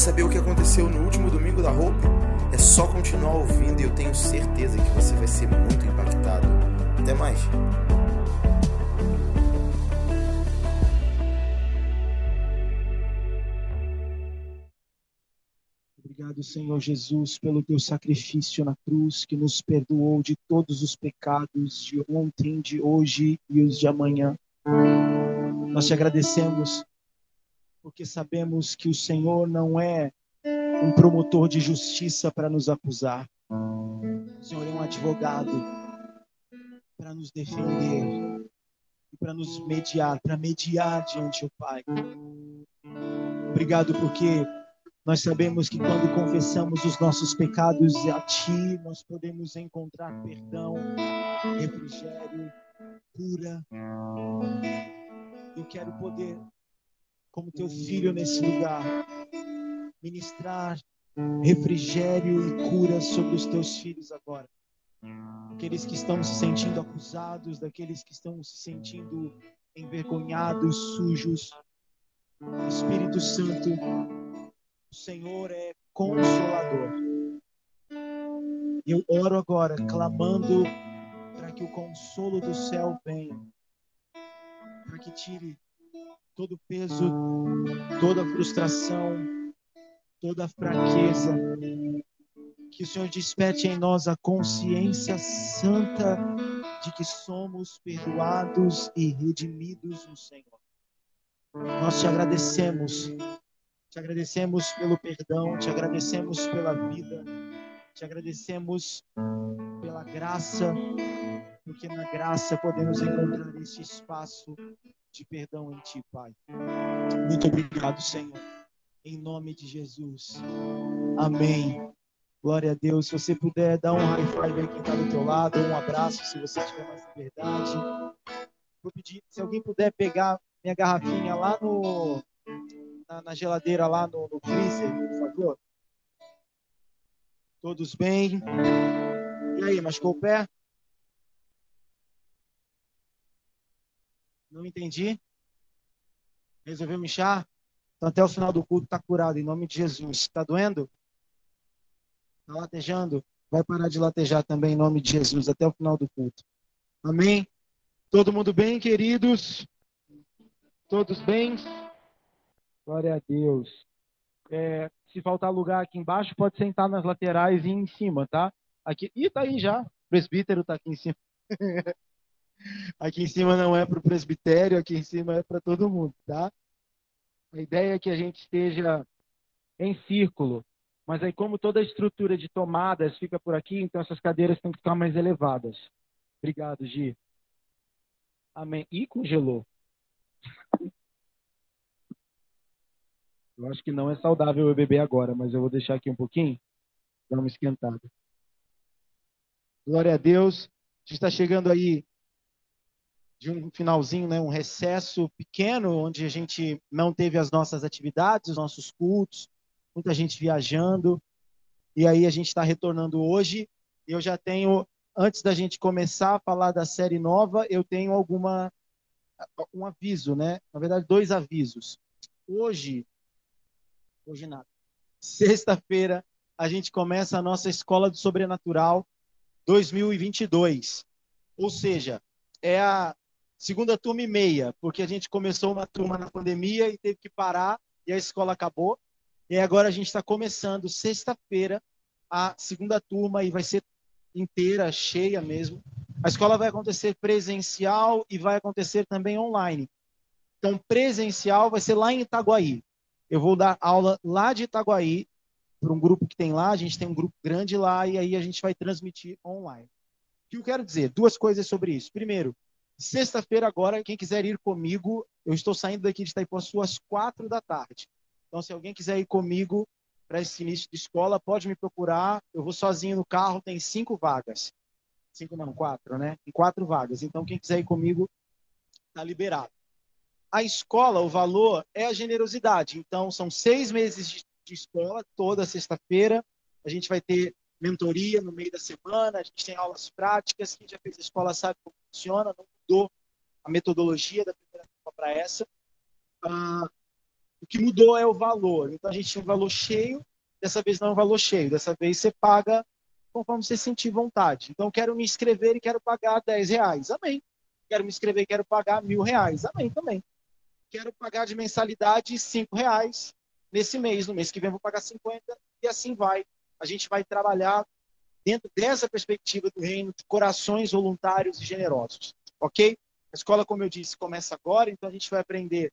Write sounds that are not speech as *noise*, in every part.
saber o que aconteceu no último domingo da Hope? É só continuar ouvindo e eu tenho certeza que você vai ser muito impactado. Até mais! Obrigado, Senhor Jesus, pelo teu sacrifício na cruz que nos perdoou de todos os pecados de ontem, de hoje e os de amanhã. Nós te agradecemos porque sabemos que o Senhor não é um promotor de justiça para nos acusar. O Senhor é um advogado para nos defender e para nos mediar, para mediar diante do Pai. Obrigado porque nós sabemos que quando confessamos os nossos pecados a Ti, nós podemos encontrar perdão, refrigério, cura. Eu quero poder, como Teu filho nesse lugar, ministrar refrigério e cura sobre os Teus filhos agora. Aqueles que estão se sentindo acusados, daqueles que estão se sentindo envergonhados, sujos. Espírito Santo, o Senhor é consolador. Eu oro agora, clamando para que o consolo do céu venha, para que tire todo o peso, toda a frustração, toda a fraqueza. Que o Senhor desperte em nós a consciência santa de que somos perdoados e redimidos no Senhor. Nós te agradecemos te agradecemos pelo perdão, te agradecemos pela vida, te agradecemos pela graça, porque na graça podemos encontrar esse espaço de perdão em Ti, Pai. Muito obrigado, Senhor. Em nome de Jesus. Amém. Glória a Deus. Se você puder dar um high five aí quem está do teu lado, um abraço, se você tiver mais liberdade. Vou pedir, se alguém puder pegar minha garrafinha lá no na, na geladeira lá no, no freezer, por favor? Todos bem? E aí, machucou o pé? Não entendi. Resolveu me inchar? Então, até o final do culto está curado, em nome de Jesus. Está doendo? Está latejando? Vai parar de latejar também, em nome de Jesus, até o final do culto. Amém? Todo mundo bem, queridos? Todos bem? Glória a Deus. É, se faltar lugar aqui embaixo, pode sentar nas laterais e em cima, tá? Aqui, e tá aí já. O presbítero tá aqui em cima. *laughs* aqui em cima não é para o presbitério, aqui em cima é para todo mundo, tá? A ideia é que a gente esteja em círculo, mas aí como toda a estrutura de tomadas fica por aqui, então essas cadeiras têm que ficar mais elevadas. Obrigado, Gi. Amém. E congelou. Eu acho que não é saudável eu beber agora, mas eu vou deixar aqui um pouquinho, dar uma esquentada. Glória a Deus. A gente está chegando aí de um finalzinho, né, um recesso pequeno, onde a gente não teve as nossas atividades, os nossos cultos, muita gente viajando. E aí a gente está retornando hoje. Eu já tenho, antes da gente começar a falar da série nova, eu tenho alguma um aviso, né? Na verdade, dois avisos. Hoje Hoje nada. Sexta-feira a gente começa a nossa Escola do Sobrenatural 2022. Ou seja, é a segunda turma e meia, porque a gente começou uma turma na pandemia e teve que parar e a escola acabou. E agora a gente está começando sexta-feira a segunda turma e vai ser inteira, cheia mesmo. A escola vai acontecer presencial e vai acontecer também online. Então, presencial vai ser lá em Itaguaí. Eu vou dar aula lá de Itaguaí, para um grupo que tem lá, a gente tem um grupo grande lá, e aí a gente vai transmitir online. O que eu quero dizer? Duas coisas sobre isso. Primeiro, sexta-feira agora, quem quiser ir comigo, eu estou saindo daqui de Itaipuaçu às quatro da tarde. Então, se alguém quiser ir comigo para esse início de escola, pode me procurar. Eu vou sozinho no carro, tem cinco vagas. Cinco não, quatro, né? Tem quatro vagas. Então, quem quiser ir comigo, está liberado a escola, o valor é a generosidade. Então, são seis meses de, de escola, toda sexta-feira. A gente vai ter mentoria no meio da semana, a gente tem aulas práticas. Quem já fez a escola sabe como funciona, não mudou a metodologia da primeira turma para essa. Ah, O que mudou é o valor. Então a gente tinha um valor cheio, dessa vez não é um valor cheio. Dessa vez você paga conforme você sentir vontade. Então quero me inscrever e quero pagar 10 reais. Amém. Quero me inscrever e quero pagar mil reais. Amém também. Quero pagar de mensalidade 5 reais nesse mês. No mês que vem vou pagar 50 e assim vai. A gente vai trabalhar dentro dessa perspectiva do reino de corações voluntários e generosos. Ok? A escola, como eu disse, começa agora, então a gente vai aprender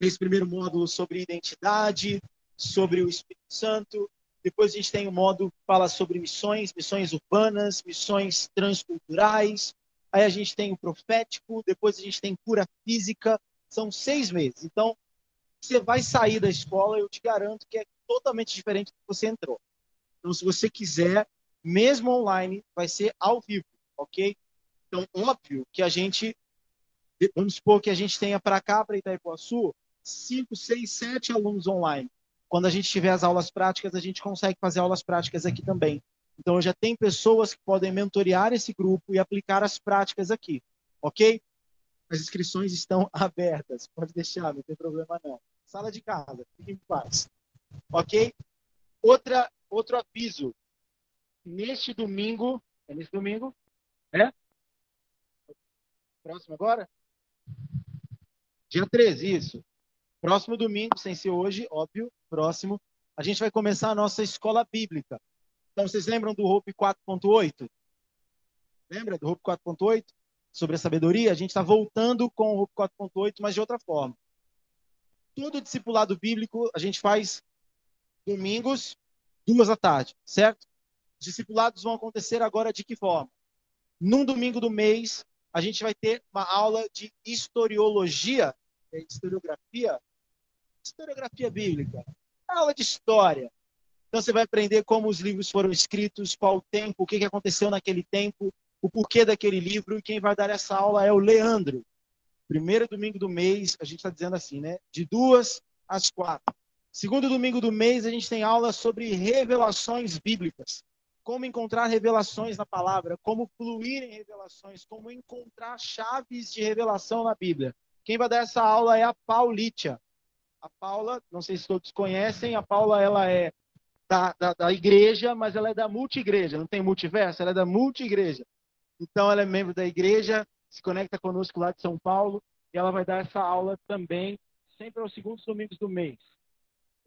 nesse primeiro módulo sobre identidade, sobre o Espírito Santo. Depois a gente tem o um módulo que fala sobre missões, missões urbanas, missões transculturais. Aí a gente tem o profético, depois a gente tem cura física. São seis meses. Então, você vai sair da escola, eu te garanto que é totalmente diferente do que você entrou. Então, se você quiser, mesmo online, vai ser ao vivo, ok? Então, óbvio que a gente, vamos supor que a gente tenha para cá, para Itaipuaçu, cinco, seis, sete alunos online. Quando a gente tiver as aulas práticas, a gente consegue fazer aulas práticas aqui também. Então, já tem pessoas que podem mentorear esse grupo e aplicar as práticas aqui, ok? As inscrições estão *laughs* abertas, pode deixar, não tem problema não. Sala de casa, fique em paz. Ok? Outra, outro aviso. Neste domingo, é nesse domingo? É? Próximo agora? Dia 13, isso. Próximo domingo, sem ser hoje, óbvio, próximo, a gente vai começar a nossa escola bíblica. Então, vocês lembram do Hope 4.8? Lembra do Hope 4.8? Sobre a sabedoria? A gente está voltando com o Hope 4.8, mas de outra forma. Todo discipulado bíblico a gente faz domingos, duas da tarde, certo? Os discipulados vão acontecer agora de que forma? Num domingo do mês, a gente vai ter uma aula de historiologia, é, historiografia, historiografia bíblica, aula de história. Então você vai aprender como os livros foram escritos, qual o tempo, o que aconteceu naquele tempo, o porquê daquele livro, e quem vai dar essa aula é o Leandro. Primeiro domingo do mês, a gente está dizendo assim, né? De duas às quatro. Segundo domingo do mês, a gente tem aula sobre revelações bíblicas. Como encontrar revelações na palavra, como fluir em revelações, como encontrar chaves de revelação na Bíblia. Quem vai dar essa aula é a Paulitia. A Paula, não sei se todos conhecem, a Paula ela é da, da, da igreja, mas ela é da multi-igreja, não tem multiverso, ela é da multi-igreja. Então, ela é membro da igreja, se conecta conosco lá de São Paulo, e ela vai dar essa aula também, sempre aos segundos domingos do mês.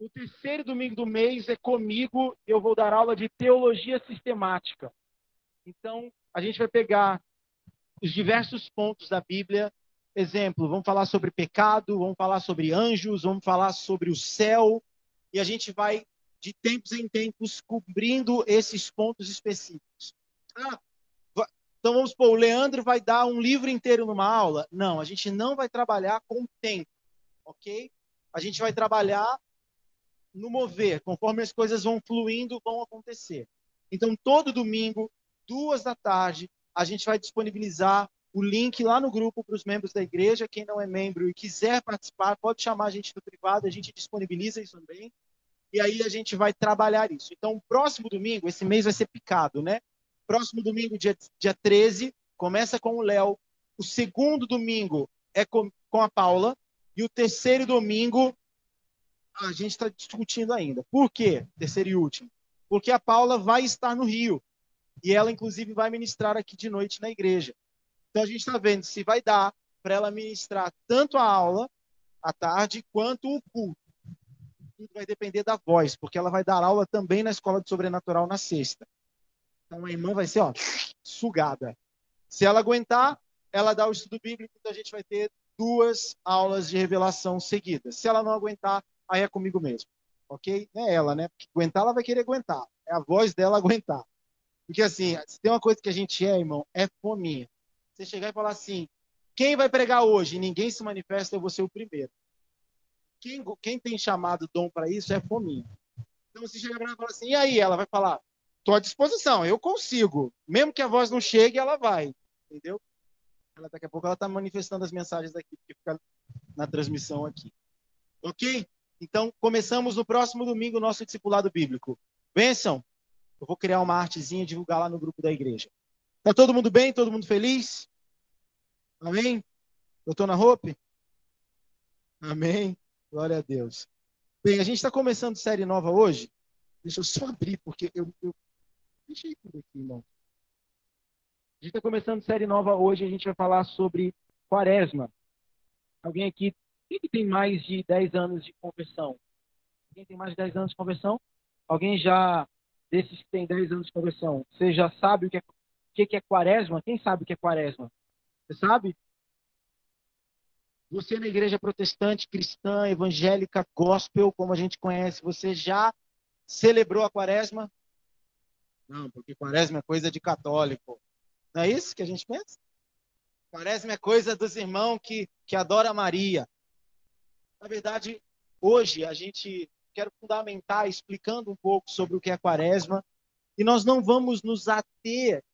O terceiro domingo do mês é comigo, eu vou dar aula de teologia sistemática. Então, a gente vai pegar os diversos pontos da Bíblia. Exemplo, vamos falar sobre pecado, vamos falar sobre anjos, vamos falar sobre o céu, e a gente vai de tempos em tempos cobrindo esses pontos específicos. Ah, então vamos supor, o Leandro vai dar um livro inteiro numa aula? Não, a gente não vai trabalhar com tempo, ok? A gente vai trabalhar no mover, conforme as coisas vão fluindo, vão acontecer. Então, todo domingo, duas da tarde, a gente vai disponibilizar o link lá no grupo para os membros da igreja. Quem não é membro e quiser participar, pode chamar a gente no privado, a gente disponibiliza isso também e aí a gente vai trabalhar isso. Então, próximo domingo, esse mês vai ser picado, né? Próximo domingo, dia, dia 13, começa com o Léo. O segundo domingo é com, com a Paula. E o terceiro domingo, a gente está discutindo ainda. Por quê? Terceiro e último. Porque a Paula vai estar no Rio. E ela, inclusive, vai ministrar aqui de noite na igreja. Então, a gente está vendo se vai dar para ela ministrar tanto a aula à tarde quanto o culto tudo vai depender da voz, porque ela vai dar aula também na escola de sobrenatural na sexta. Então a irmã vai ser ó, sugada. Se ela aguentar, ela dá o estudo bíblico, então a gente vai ter duas aulas de revelação seguidas. Se ela não aguentar, aí é comigo mesmo. Ok? Não é ela, né? Porque aguentar, ela vai querer aguentar. É a voz dela *laughs* aguentar. Porque assim, se tem uma coisa que a gente é, irmão, é fominha. Você chegar e falar assim: quem vai pregar hoje ninguém se manifesta, eu vou ser o primeiro quem, quem tem chamado dom para isso é fominha. Então, se chegar e falar assim, e aí? Ela vai falar, estou à disposição, eu consigo. Mesmo que a voz não chegue, ela vai. Entendeu? Ela, daqui a pouco ela está manifestando as mensagens aqui, porque fica na transmissão aqui. Ok? Então, começamos no próximo domingo o nosso discipulado bíblico. Benção? Eu vou criar uma artezinha e divulgar lá no grupo da igreja. Tá todo mundo bem? Todo mundo feliz? Amém? Doutor na Hope? Amém. Glória a Deus. Bem, a gente está começando série nova hoje. Deixa eu só abrir, porque eu, eu... deixei tudo aqui, irmão. A gente está começando série nova hoje. A gente vai falar sobre quaresma. Alguém aqui, quem que tem mais de 10 anos de conversão? Quem tem mais de 10 anos de conversão? Alguém já, desses que tem 10 anos de conversão, você já sabe o que é, o que é quaresma? Quem sabe o que é quaresma? Você sabe? Você na igreja protestante, cristã, evangélica, gospel, como a gente conhece, você já celebrou a quaresma? Não, porque quaresma é coisa de católico. Não é isso que a gente pensa? Quaresma é coisa dos irmãos que, que adoram Maria. Na verdade, hoje a gente quer fundamentar explicando um pouco sobre o que é quaresma. E nós não vamos nos ater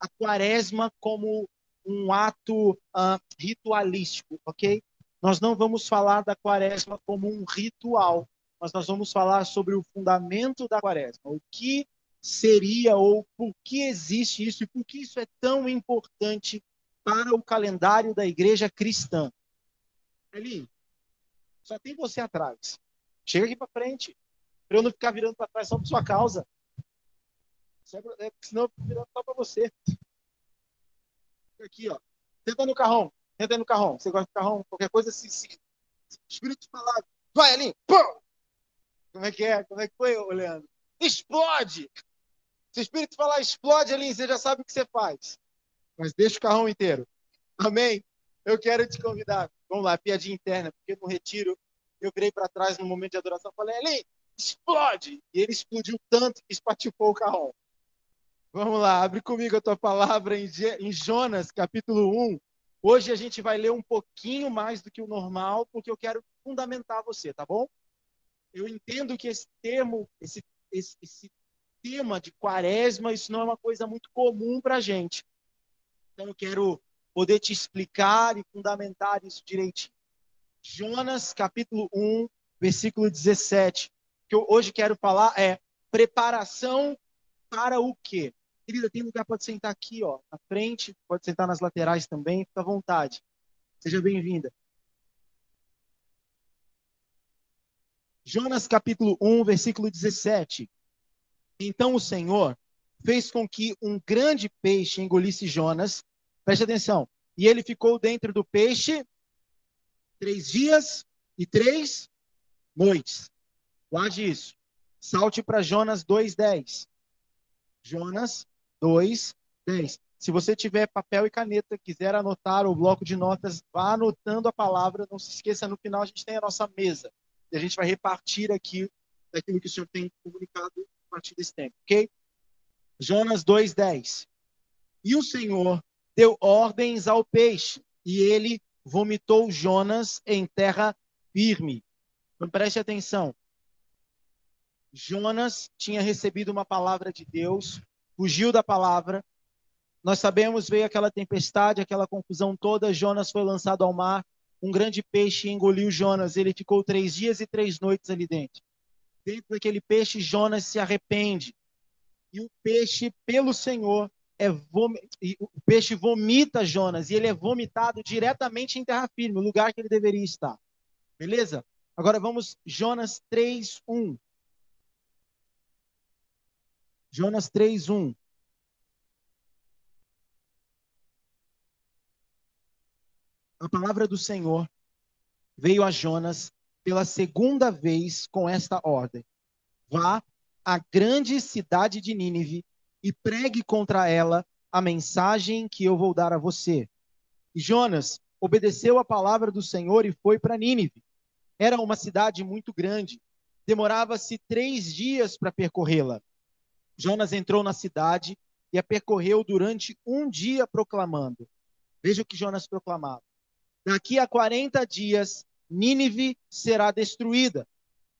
a quaresma como um ato uh, ritualístico, ok? Nós não vamos falar da quaresma como um ritual, mas nós vamos falar sobre o fundamento da quaresma, o que seria ou por que existe isso e por que isso é tão importante para o calendário da igreja cristã. Eli, só tem você atrás. Chega aqui para frente, para eu não ficar virando para trás só por sua causa. É, senão eu virando só para você aqui, ó. Tenta no carrão. Tenta no carrão. Você gosta de carrão? Qualquer coisa, se, se, Espírito falar, vai ali, pum! Como é que é? Como é que foi, Leandro? Explode! Se o Espírito falar explode ali, você já sabe o que você faz. Mas deixa o carrão inteiro. Amém? Eu quero te convidar. Vamos lá, piadinha interna, porque no retiro eu virei para trás no momento de adoração e falei, ali, explode! E ele explodiu tanto que espatifou o carrão. Vamos lá, abre comigo a tua palavra em Jonas, capítulo 1. Hoje a gente vai ler um pouquinho mais do que o normal, porque eu quero fundamentar você, tá bom? Eu entendo que esse termo, esse, esse, esse tema de quaresma, isso não é uma coisa muito comum para gente. Então eu quero poder te explicar e fundamentar isso direitinho. Jonas, capítulo 1, versículo 17. O que eu hoje quero falar é preparação para o quê? Querida, tem lugar, pode sentar aqui, ó, na frente, pode sentar nas laterais também, fica à vontade. Seja bem-vinda. Jonas capítulo 1, versículo 17. Então o Senhor fez com que um grande peixe engolisse Jonas. Preste atenção. E ele ficou dentro do peixe três dias e três noites. Guarde isso. Salte para Jonas 2,10. Jonas 2, 10. Se você tiver papel e caneta, quiser anotar o bloco de notas, vá anotando a palavra. Não se esqueça, no final a gente tem a nossa mesa. E a gente vai repartir aqui daquilo que o Senhor tem comunicado a partir desse tempo, ok? Jonas 2, 10. E o Senhor deu ordens ao peixe, e ele vomitou Jonas em terra firme. Então preste atenção. Jonas tinha recebido uma palavra de Deus fugiu da palavra. Nós sabemos, veio aquela tempestade, aquela confusão toda. Jonas foi lançado ao mar. Um grande peixe engoliu Jonas. Ele ficou três dias e três noites ali dentro. Dentro daquele peixe, Jonas se arrepende. E o peixe, pelo Senhor, é vom... o peixe vomita Jonas. E ele é vomitado diretamente em terra firme, o lugar que ele deveria estar. Beleza? Agora vamos, Jonas 3, 1. Jonas 3:1. A palavra do Senhor veio a Jonas pela segunda vez com esta ordem: Vá à grande cidade de Nínive e pregue contra ela a mensagem que eu vou dar a você. E Jonas obedeceu a palavra do Senhor e foi para Nínive. Era uma cidade muito grande. Demorava-se três dias para percorrê-la. Jonas entrou na cidade e a percorreu durante um dia proclamando. Veja o que Jonas proclamava. Daqui a 40 dias, Nínive será destruída.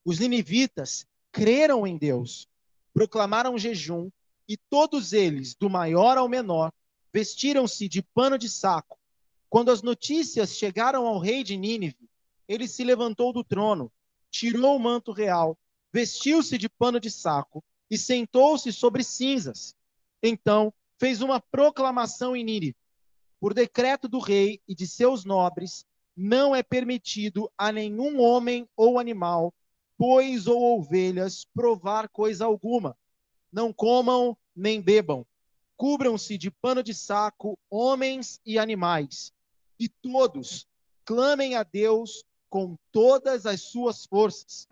Os ninivitas creram em Deus, proclamaram jejum e todos eles, do maior ao menor, vestiram-se de pano de saco. Quando as notícias chegaram ao rei de Nínive, ele se levantou do trono, tirou o manto real, vestiu-se de pano de saco e sentou-se sobre cinzas. Então fez uma proclamação em Nínive, por decreto do rei e de seus nobres, não é permitido a nenhum homem ou animal, bois ou ovelhas, provar coisa alguma. Não comam nem bebam. Cubram-se de pano de saco homens e animais. E todos clamem a Deus com todas as suas forças.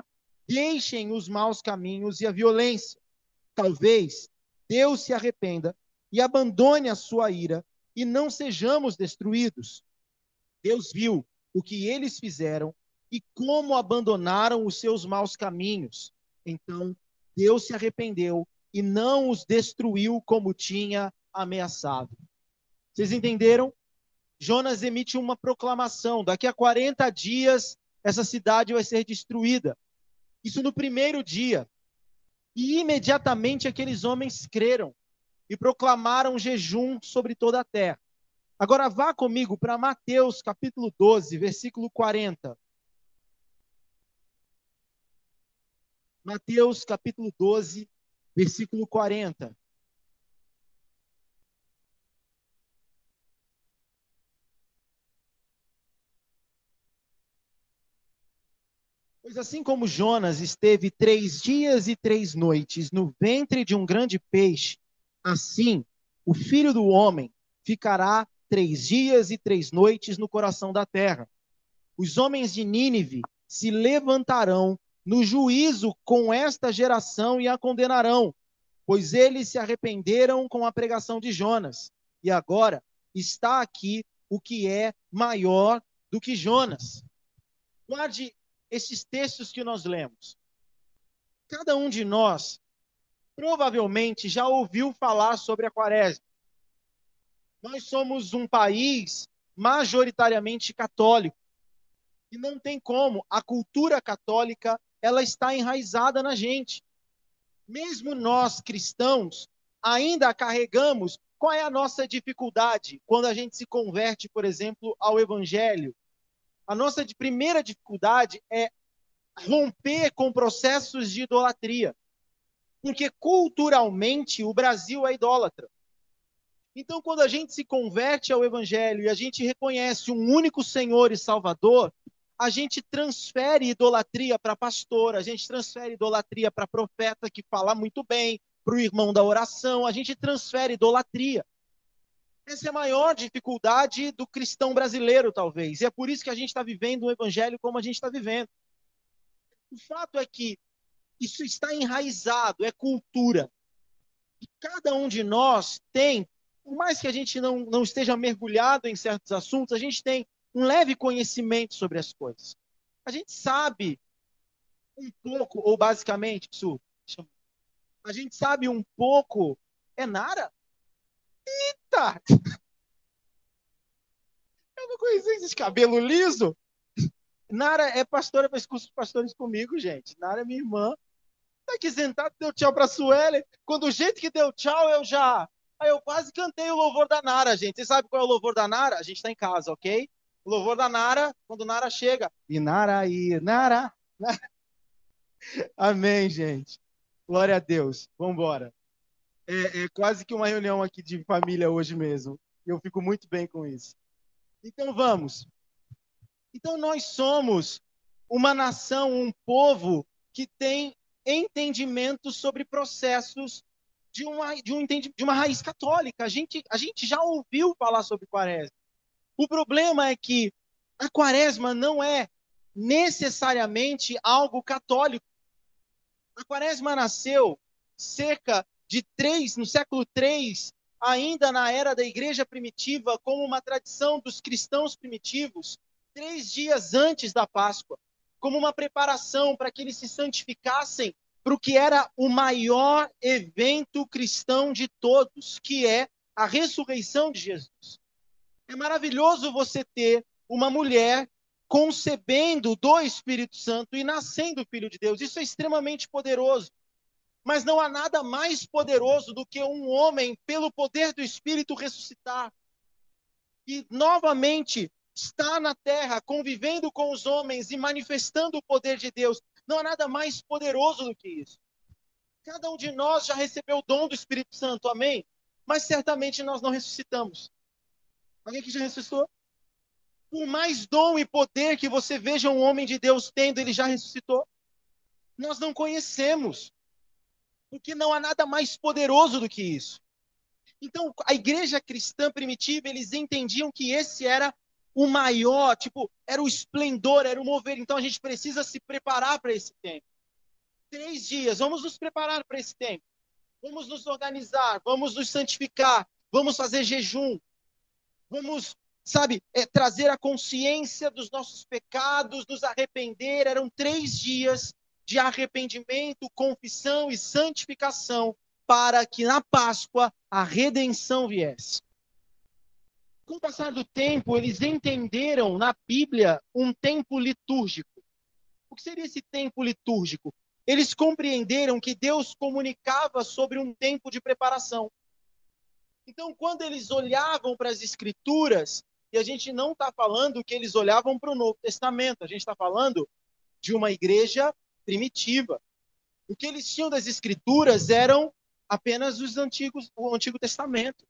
Deixem os maus caminhos e a violência. Talvez Deus se arrependa e abandone a sua ira e não sejamos destruídos. Deus viu o que eles fizeram e como abandonaram os seus maus caminhos. Então, Deus se arrependeu e não os destruiu como tinha ameaçado. Vocês entenderam? Jonas emite uma proclamação: daqui a 40 dias essa cidade vai ser destruída. Isso no primeiro dia. E imediatamente aqueles homens creram e proclamaram jejum sobre toda a terra. Agora vá comigo para Mateus capítulo 12, versículo 40. Mateus capítulo 12, versículo 40. Pois assim como Jonas esteve três dias e três noites no ventre de um grande peixe, assim o filho do homem ficará três dias e três noites no coração da terra. Os homens de Nínive se levantarão no juízo com esta geração e a condenarão, pois eles se arrependeram com a pregação de Jonas. E agora está aqui o que é maior do que Jonas. Guarde esses textos que nós lemos. Cada um de nós provavelmente já ouviu falar sobre a quaresma. Nós somos um país majoritariamente católico. E não tem como, a cultura católica, ela está enraizada na gente. Mesmo nós cristãos ainda carregamos qual é a nossa dificuldade quando a gente se converte, por exemplo, ao evangelho a nossa primeira dificuldade é romper com processos de idolatria. Porque culturalmente o Brasil é idólatra. Então, quando a gente se converte ao Evangelho e a gente reconhece um único Senhor e Salvador, a gente transfere idolatria para pastor, a gente transfere idolatria para profeta que fala muito bem, para o irmão da oração, a gente transfere idolatria. Essa é a maior dificuldade do cristão brasileiro, talvez. E é por isso que a gente está vivendo o evangelho como a gente está vivendo. O fato é que isso está enraizado, é cultura. E cada um de nós tem, por mais que a gente não, não esteja mergulhado em certos assuntos, a gente tem um leve conhecimento sobre as coisas. A gente sabe um pouco, ou basicamente, Su, a gente sabe um pouco, é Nara? Eita! *laughs* Eu não conhecia esse cabelo liso. Nara é pastora, faz curso de pastores comigo, gente. Nara é minha irmã. Tá aqui sentado, deu tchau pra Sueli. Quando o jeito que deu tchau, eu já. Aí eu quase cantei o louvor da Nara, gente. Você sabe qual é o louvor da Nara? A gente tá em casa, ok? Louvor da Nara, quando Nara chega. E Nara, e Nara. *laughs* Amém, gente. Glória a Deus. Vamos embora é, é quase que uma reunião aqui de família hoje mesmo. Eu fico muito bem com isso. Então vamos. Então nós somos uma nação, um povo que tem entendimento sobre processos de uma, de, um, de uma raiz católica. A gente, a gente já ouviu falar sobre quaresma. O problema é que a quaresma não é necessariamente algo católico. A quaresma nasceu cerca de três, no século III, ainda na era da igreja primitiva, como uma tradição dos cristãos primitivos, três dias antes da Páscoa, como uma preparação para que eles se santificassem para o que era o maior evento cristão de todos, que é a ressurreição de Jesus. É maravilhoso você ter uma mulher concebendo do Espírito Santo e nascendo filho de Deus. Isso é extremamente poderoso. Mas não há nada mais poderoso do que um homem, pelo poder do Espírito, ressuscitar. E novamente está na terra, convivendo com os homens e manifestando o poder de Deus. Não há nada mais poderoso do que isso. Cada um de nós já recebeu o dom do Espírito Santo, amém? Mas certamente nós não ressuscitamos. Alguém que já ressuscitou? Por mais dom e poder que você veja um homem de Deus tendo, ele já ressuscitou. Nós não conhecemos. Porque não há nada mais poderoso do que isso. Então, a igreja cristã primitiva, eles entendiam que esse era o maior, tipo, era o esplendor, era o mover. Então, a gente precisa se preparar para esse tempo. Três dias, vamos nos preparar para esse tempo. Vamos nos organizar, vamos nos santificar, vamos fazer jejum, vamos, sabe, é, trazer a consciência dos nossos pecados, nos arrepender. Eram três dias de arrependimento, confissão e santificação para que na Páscoa a redenção viesse. Com o passar do tempo, eles entenderam na Bíblia um tempo litúrgico. O que seria esse tempo litúrgico? Eles compreenderam que Deus comunicava sobre um tempo de preparação. Então, quando eles olhavam para as Escrituras, e a gente não está falando que eles olhavam para o Novo Testamento, a gente está falando de uma igreja primitiva. O que eles tinham das Escrituras eram apenas os antigos, o Antigo Testamento.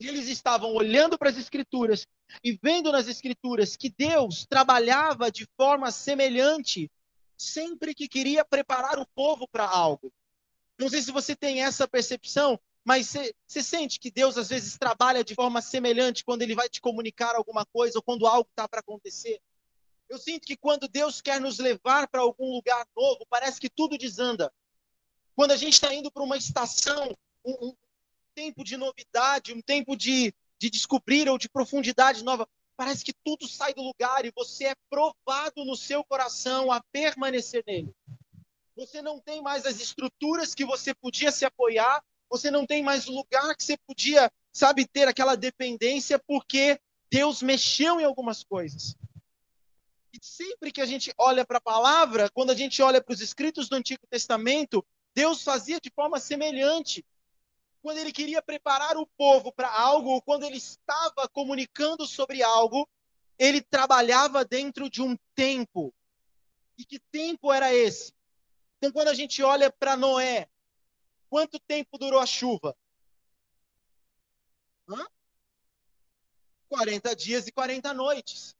Eles estavam olhando para as Escrituras e vendo nas Escrituras que Deus trabalhava de forma semelhante sempre que queria preparar o povo para algo. Não sei se você tem essa percepção, mas você sente que Deus às vezes trabalha de forma semelhante quando ele vai te comunicar alguma coisa ou quando algo está para acontecer. Eu sinto que quando Deus quer nos levar para algum lugar novo, parece que tudo desanda. Quando a gente está indo para uma estação, um, um, tempo de novidade, um tempo de, de descobrir ou de profundidade nova, parece que tudo sai do lugar e você é provado no seu coração a permanecer nele. Você não tem mais as estruturas que você podia se apoiar, você não tem mais lugar que você podia, sabe, ter aquela dependência, porque Deus mexeu em algumas coisas. E sempre que a gente olha para a palavra, quando a gente olha para os escritos do Antigo Testamento, Deus fazia de forma semelhante. Quando ele queria preparar o povo para algo, ou quando ele estava comunicando sobre algo, ele trabalhava dentro de um tempo. E que tempo era esse? Então, quando a gente olha para Noé, quanto tempo durou a chuva? Hã? 40 dias e 40 noites.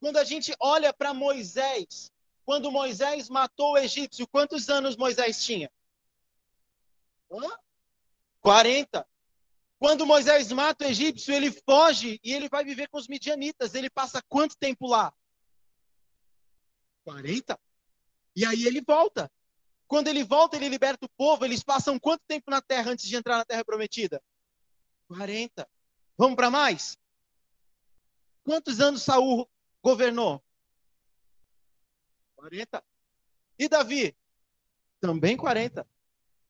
Quando a gente olha para Moisés, quando Moisés matou o egípcio, quantos anos Moisés tinha? Hã? 40. Quando Moisés mata o egípcio, ele foge e ele vai viver com os midianitas. Ele passa quanto tempo lá? 40. E aí ele volta. Quando ele volta, ele liberta o povo. Eles passam quanto tempo na terra antes de entrar na terra prometida? 40. Vamos para mais? Quantos anos Saul governou? 40. E Davi? Também 40.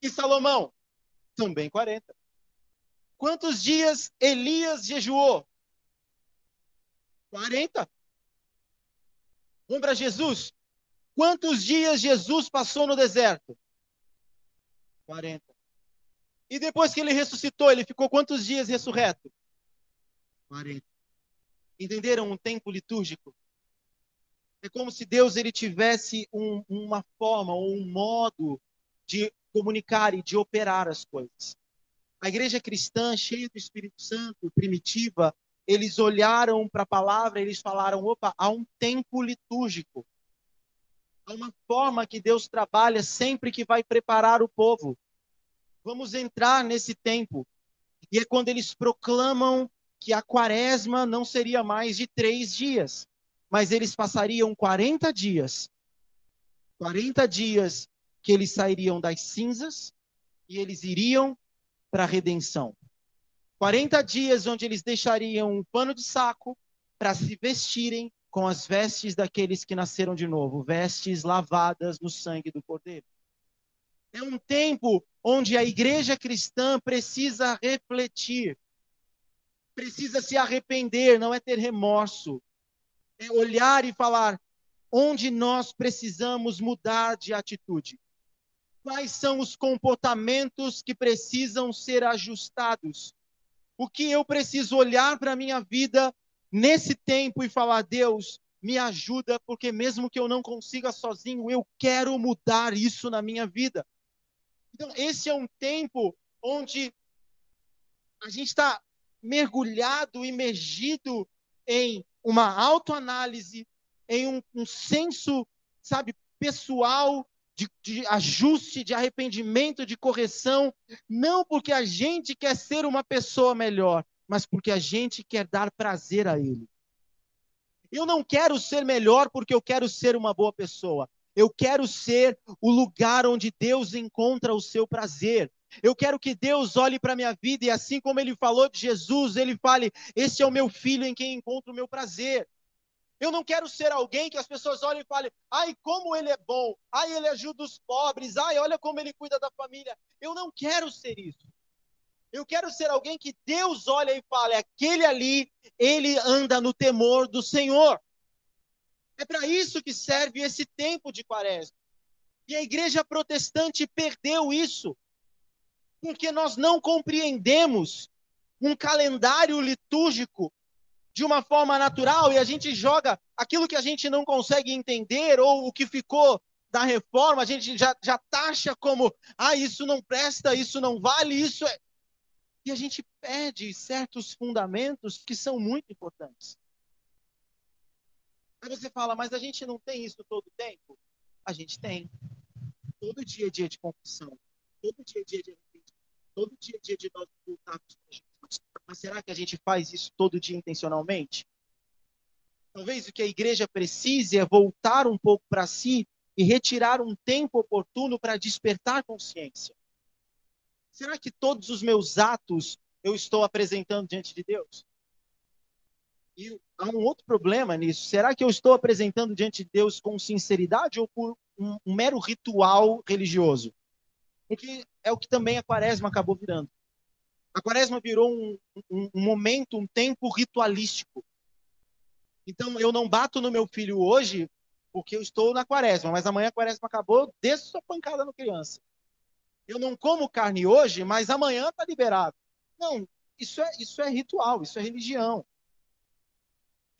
E Salomão? Também 40. Quantos dias Elias jejuou? 40. Vamos para Jesus? Quantos dias Jesus passou no deserto? 40. E depois que ele ressuscitou, ele ficou quantos dias ressurreto? 40. Entenderam um tempo litúrgico? É como se Deus ele tivesse um, uma forma ou um modo de comunicar e de operar as coisas. A igreja cristã, cheia do Espírito Santo, primitiva, eles olharam para a palavra, eles falaram: opa, há um tempo litúrgico. Há uma forma que Deus trabalha sempre que vai preparar o povo. Vamos entrar nesse tempo. E é quando eles proclamam que a quaresma não seria mais de três dias, mas eles passariam 40 dias. 40 dias que eles sairiam das cinzas e eles iriam para a redenção. 40 dias onde eles deixariam um pano de saco para se vestirem com as vestes daqueles que nasceram de novo, vestes lavadas no sangue do Cordeiro. É um tempo onde a igreja cristã precisa refletir, precisa se arrepender, não é ter remorso, é olhar e falar onde nós precisamos mudar de atitude quais são os comportamentos que precisam ser ajustados. O que eu preciso olhar para a minha vida nesse tempo e falar: Deus, me ajuda, porque mesmo que eu não consiga sozinho, eu quero mudar isso na minha vida. Então, esse é um tempo onde a gente está mergulhado, imergido em uma autoanálise, em um, um senso, sabe, pessoal de, de, ajuste, de arrependimento, de correção, não porque a gente quer ser uma pessoa melhor, mas porque a gente quer dar prazer a Ele. Eu não quero ser melhor porque eu quero ser uma boa pessoa. Eu quero ser o lugar onde Deus encontra o seu prazer. Eu quero que Deus olhe para a minha vida e, assim como ele falou de Jesus, ele fale: Esse é o meu filho em quem encontro o meu prazer. Eu não quero ser alguém que as pessoas olhem e falem: ai, como ele é bom, ai, ele ajuda os pobres, ai, olha como ele cuida da família. Eu não quero ser isso. Eu quero ser alguém que Deus olha e fale: aquele ali, ele anda no temor do Senhor. É para isso que serve esse tempo de quaresma. E a igreja protestante perdeu isso, porque nós não compreendemos um calendário litúrgico de uma forma natural e a gente joga aquilo que a gente não consegue entender ou o que ficou da reforma, a gente já, já taxa como, ah, isso não presta, isso não vale, isso é. E a gente perde certos fundamentos que são muito importantes. Aí você fala, mas a gente não tem isso todo tempo? A gente tem. Todo dia é dia de confissão. Todo dia é dia de Todo dia é dia de nós voltarmos para Jesus. Mas será que a gente faz isso todo dia intencionalmente? Talvez o que a igreja precise é voltar um pouco para si e retirar um tempo oportuno para despertar consciência. Será que todos os meus atos eu estou apresentando diante de Deus? E há um outro problema nisso. Será que eu estou apresentando diante de Deus com sinceridade ou por um, um mero ritual religioso? Porque é o que também a quaresma acabou virando. A quaresma virou um, um, um momento, um tempo ritualístico. Então, eu não bato no meu filho hoje porque eu estou na quaresma, mas amanhã a quaresma acabou, desço sua pancada no criança. Eu não como carne hoje, mas amanhã está liberado. Não, isso é, isso é ritual, isso é religião.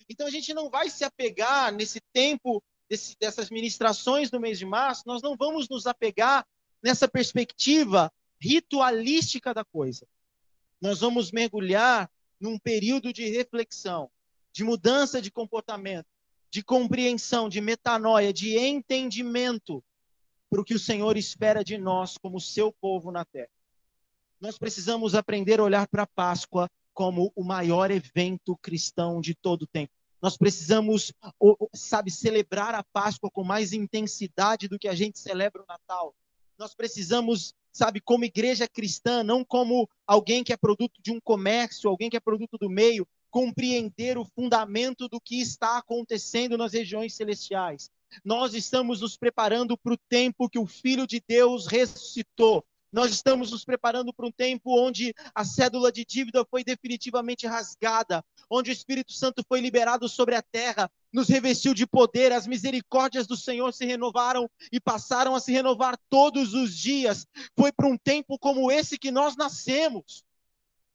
Então a gente não vai se apegar nesse tempo desse, dessas ministrações no mês de março, nós não vamos nos apegar nessa perspectiva ritualística da coisa nós vamos mergulhar num período de reflexão, de mudança de comportamento, de compreensão, de metanoia, de entendimento para o que o Senhor espera de nós como seu povo na terra. Nós precisamos aprender a olhar para a Páscoa como o maior evento cristão de todo o tempo. Nós precisamos, sabe, celebrar a Páscoa com mais intensidade do que a gente celebra o Natal. Nós precisamos sabe, como igreja cristã, não como alguém que é produto de um comércio, alguém que é produto do meio, compreender o fundamento do que está acontecendo nas regiões celestiais. Nós estamos nos preparando para o tempo que o Filho de Deus ressuscitou. Nós estamos nos preparando para um tempo onde a cédula de dívida foi definitivamente rasgada, onde o Espírito Santo foi liberado sobre a terra, nos revestiu de poder, as misericórdias do Senhor se renovaram e passaram a se renovar todos os dias. Foi para um tempo como esse que nós nascemos.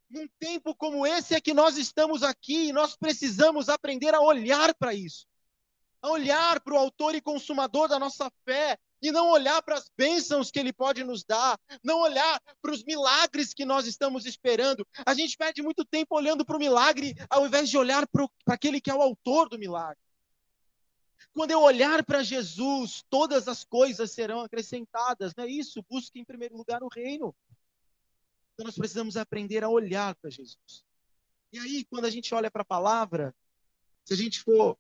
Num tempo como esse é que nós estamos aqui e nós precisamos aprender a olhar para isso. A olhar para o autor e consumador da nossa fé, e não olhar para as bênçãos que Ele pode nos dar, não olhar para os milagres que nós estamos esperando. A gente perde muito tempo olhando para o milagre, ao invés de olhar para aquele que é o autor do milagre. Quando eu olhar para Jesus, todas as coisas serão acrescentadas, não é isso? Busque em primeiro lugar o reino. Então nós precisamos aprender a olhar para Jesus. E aí, quando a gente olha para a palavra, se a gente for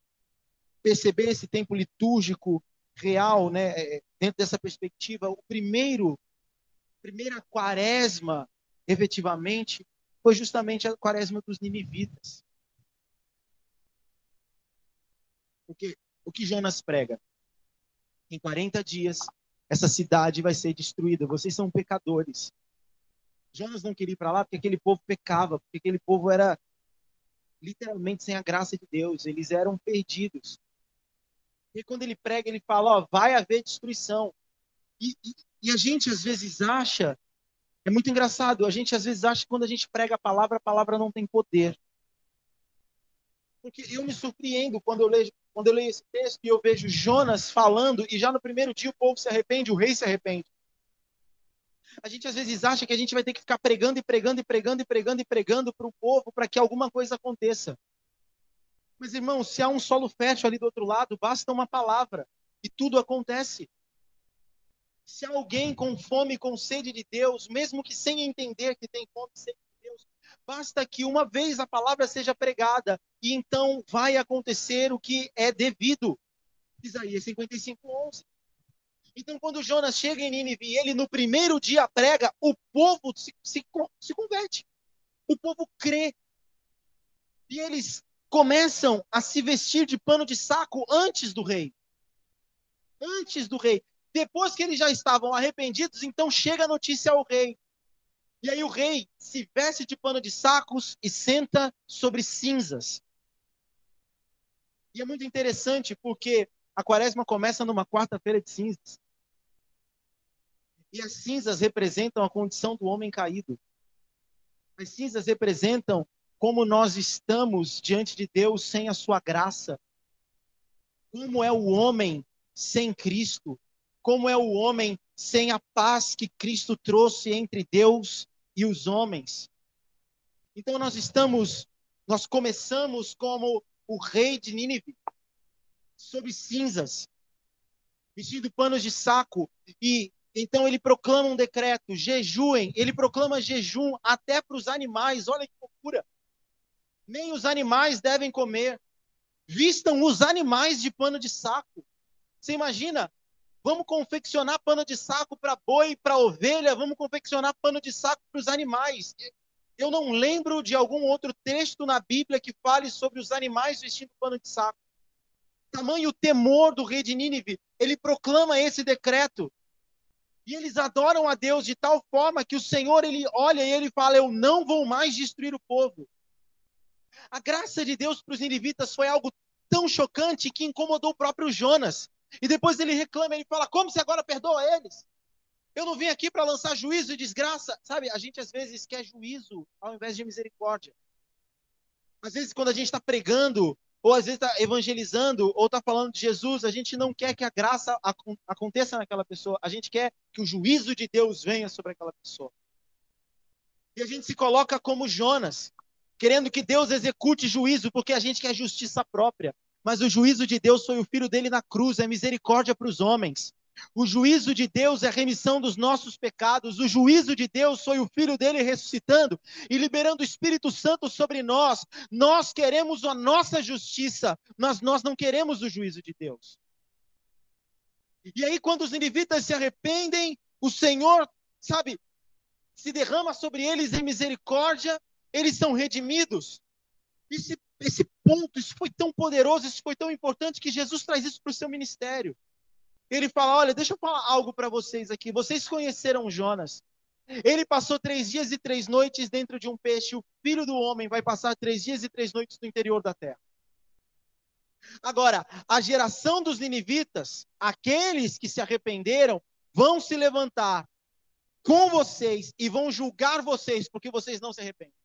perceber esse tempo litúrgico real, né, é, dentro dessa perspectiva, o primeiro, primeira quaresma, efetivamente, foi justamente a quaresma dos ninivitas. Porque o que Jonas prega? Em 40 dias, essa cidade vai ser destruída. Vocês são pecadores. Jonas não queria ir para lá porque aquele povo pecava, porque aquele povo era literalmente sem a graça de Deus. Eles eram perdidos. E quando ele prega, ele fala: ó, vai haver destruição. E, e, e, a gente às vezes acha, é muito engraçado, a gente às vezes acha que quando a gente prega a palavra, a palavra não tem poder. Porque eu me surpreendo quando eu leio, quando eu leio esse texto e eu vejo Jonas falando, e já no primeiro dia o povo se arrepende, o rei se arrepende. A gente às vezes acha que a gente vai ter que ficar pregando e pregando e pregando e pregando e pregando para o povo para que alguma coisa aconteça. Mas, irmão, se há um solo fértil ali do outro lado, basta uma palavra e tudo acontece. Se alguém com fome, com sede de Deus, mesmo que sem entender que tem fome e sede de Deus, basta que uma vez a palavra seja pregada e então vai acontecer o que é devido. Isaías 55, 11. Então, quando Jonas chega em Nínive ele no primeiro dia prega, o povo se, se, se converte. O povo crê. E eles começam a se vestir de pano de saco antes do rei. Antes do rei. Depois que eles já estavam arrependidos, então chega a notícia ao rei. E aí o rei se veste de pano de sacos e senta sobre cinzas. E é muito interessante porque a quaresma começa numa quarta-feira de cinzas. E as cinzas representam a condição do homem caído. As cinzas representam como nós estamos diante de Deus sem a sua graça. Como é o homem sem Cristo como é o homem sem a paz que Cristo trouxe entre Deus e os homens. Então nós estamos, nós começamos como o rei de Nínive, sob cinzas, vestindo panos de saco, e então ele proclama um decreto, jejuem, ele proclama jejum até para os animais, olha que loucura. Nem os animais devem comer. Vistam os animais de pano de saco. Você imagina Vamos confeccionar pano de saco para boi, para ovelha, vamos confeccionar pano de saco para os animais. Eu não lembro de algum outro texto na Bíblia que fale sobre os animais vestindo pano de saco. Tamanho temor do rei de Nínive, ele proclama esse decreto. E eles adoram a Deus de tal forma que o Senhor ele olha e ele fala: Eu não vou mais destruir o povo. A graça de Deus para os ninivitas foi algo tão chocante que incomodou o próprio Jonas. E depois ele reclama, ele fala: Como se agora perdoa eles? Eu não vim aqui para lançar juízo e desgraça. Sabe, a gente às vezes quer juízo ao invés de misericórdia. Às vezes, quando a gente está pregando, ou às vezes está evangelizando, ou está falando de Jesus, a gente não quer que a graça aconteça naquela pessoa. A gente quer que o juízo de Deus venha sobre aquela pessoa. E a gente se coloca como Jonas, querendo que Deus execute juízo, porque a gente quer justiça própria. Mas o juízo de Deus foi o filho dele na cruz, é misericórdia para os homens. O juízo de Deus é a remissão dos nossos pecados. O juízo de Deus foi o filho dele ressuscitando e liberando o Espírito Santo sobre nós. Nós queremos a nossa justiça, mas nós não queremos o juízo de Deus. E aí, quando os ninivitas se arrependem, o Senhor, sabe, se derrama sobre eles em misericórdia, eles são redimidos. E se esse ponto, isso foi tão poderoso, isso foi tão importante que Jesus traz isso para o seu ministério. Ele fala: Olha, deixa eu falar algo para vocês aqui. Vocês conheceram Jonas. Ele passou três dias e três noites dentro de um peixe. O filho do homem vai passar três dias e três noites no interior da terra. Agora, a geração dos ninivitas, aqueles que se arrependeram, vão se levantar com vocês e vão julgar vocês porque vocês não se arrependem.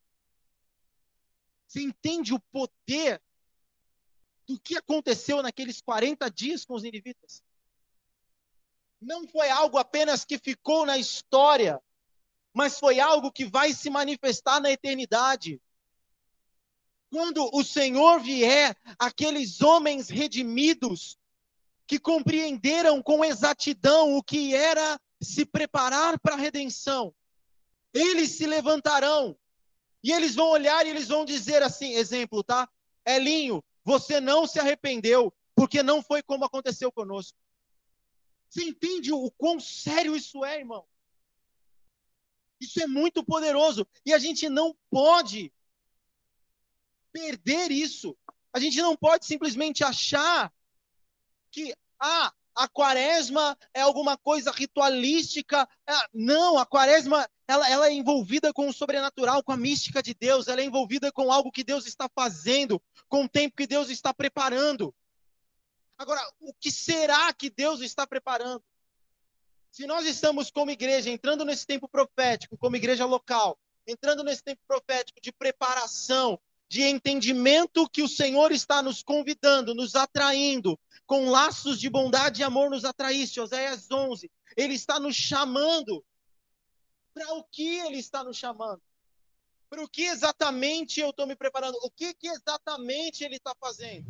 Você entende o poder do que aconteceu naqueles 40 dias com os ninivitas? Não foi algo apenas que ficou na história, mas foi algo que vai se manifestar na eternidade. Quando o Senhor vier, aqueles homens redimidos, que compreenderam com exatidão o que era se preparar para a redenção, eles se levantarão e eles vão olhar e eles vão dizer assim, exemplo, tá? Elinho, você não se arrependeu, porque não foi como aconteceu conosco. Você entende o quão sério isso é, irmão? Isso é muito poderoso. E a gente não pode perder isso. A gente não pode simplesmente achar que, ah, a quaresma é alguma coisa ritualística. É, não, a quaresma ela, ela é envolvida com o sobrenatural, com a mística de Deus, ela é envolvida com algo que Deus está fazendo, com o tempo que Deus está preparando. Agora, o que será que Deus está preparando? Se nós estamos como igreja entrando nesse tempo profético, como igreja local, entrando nesse tempo profético de preparação, de entendimento que o Senhor está nos convidando, nos atraindo, com laços de bondade e amor nos atraíste. Oséias 11. Ele está nos chamando. Para o que ele está nos chamando? Para o que exatamente eu estou me preparando? O que, que exatamente ele está fazendo?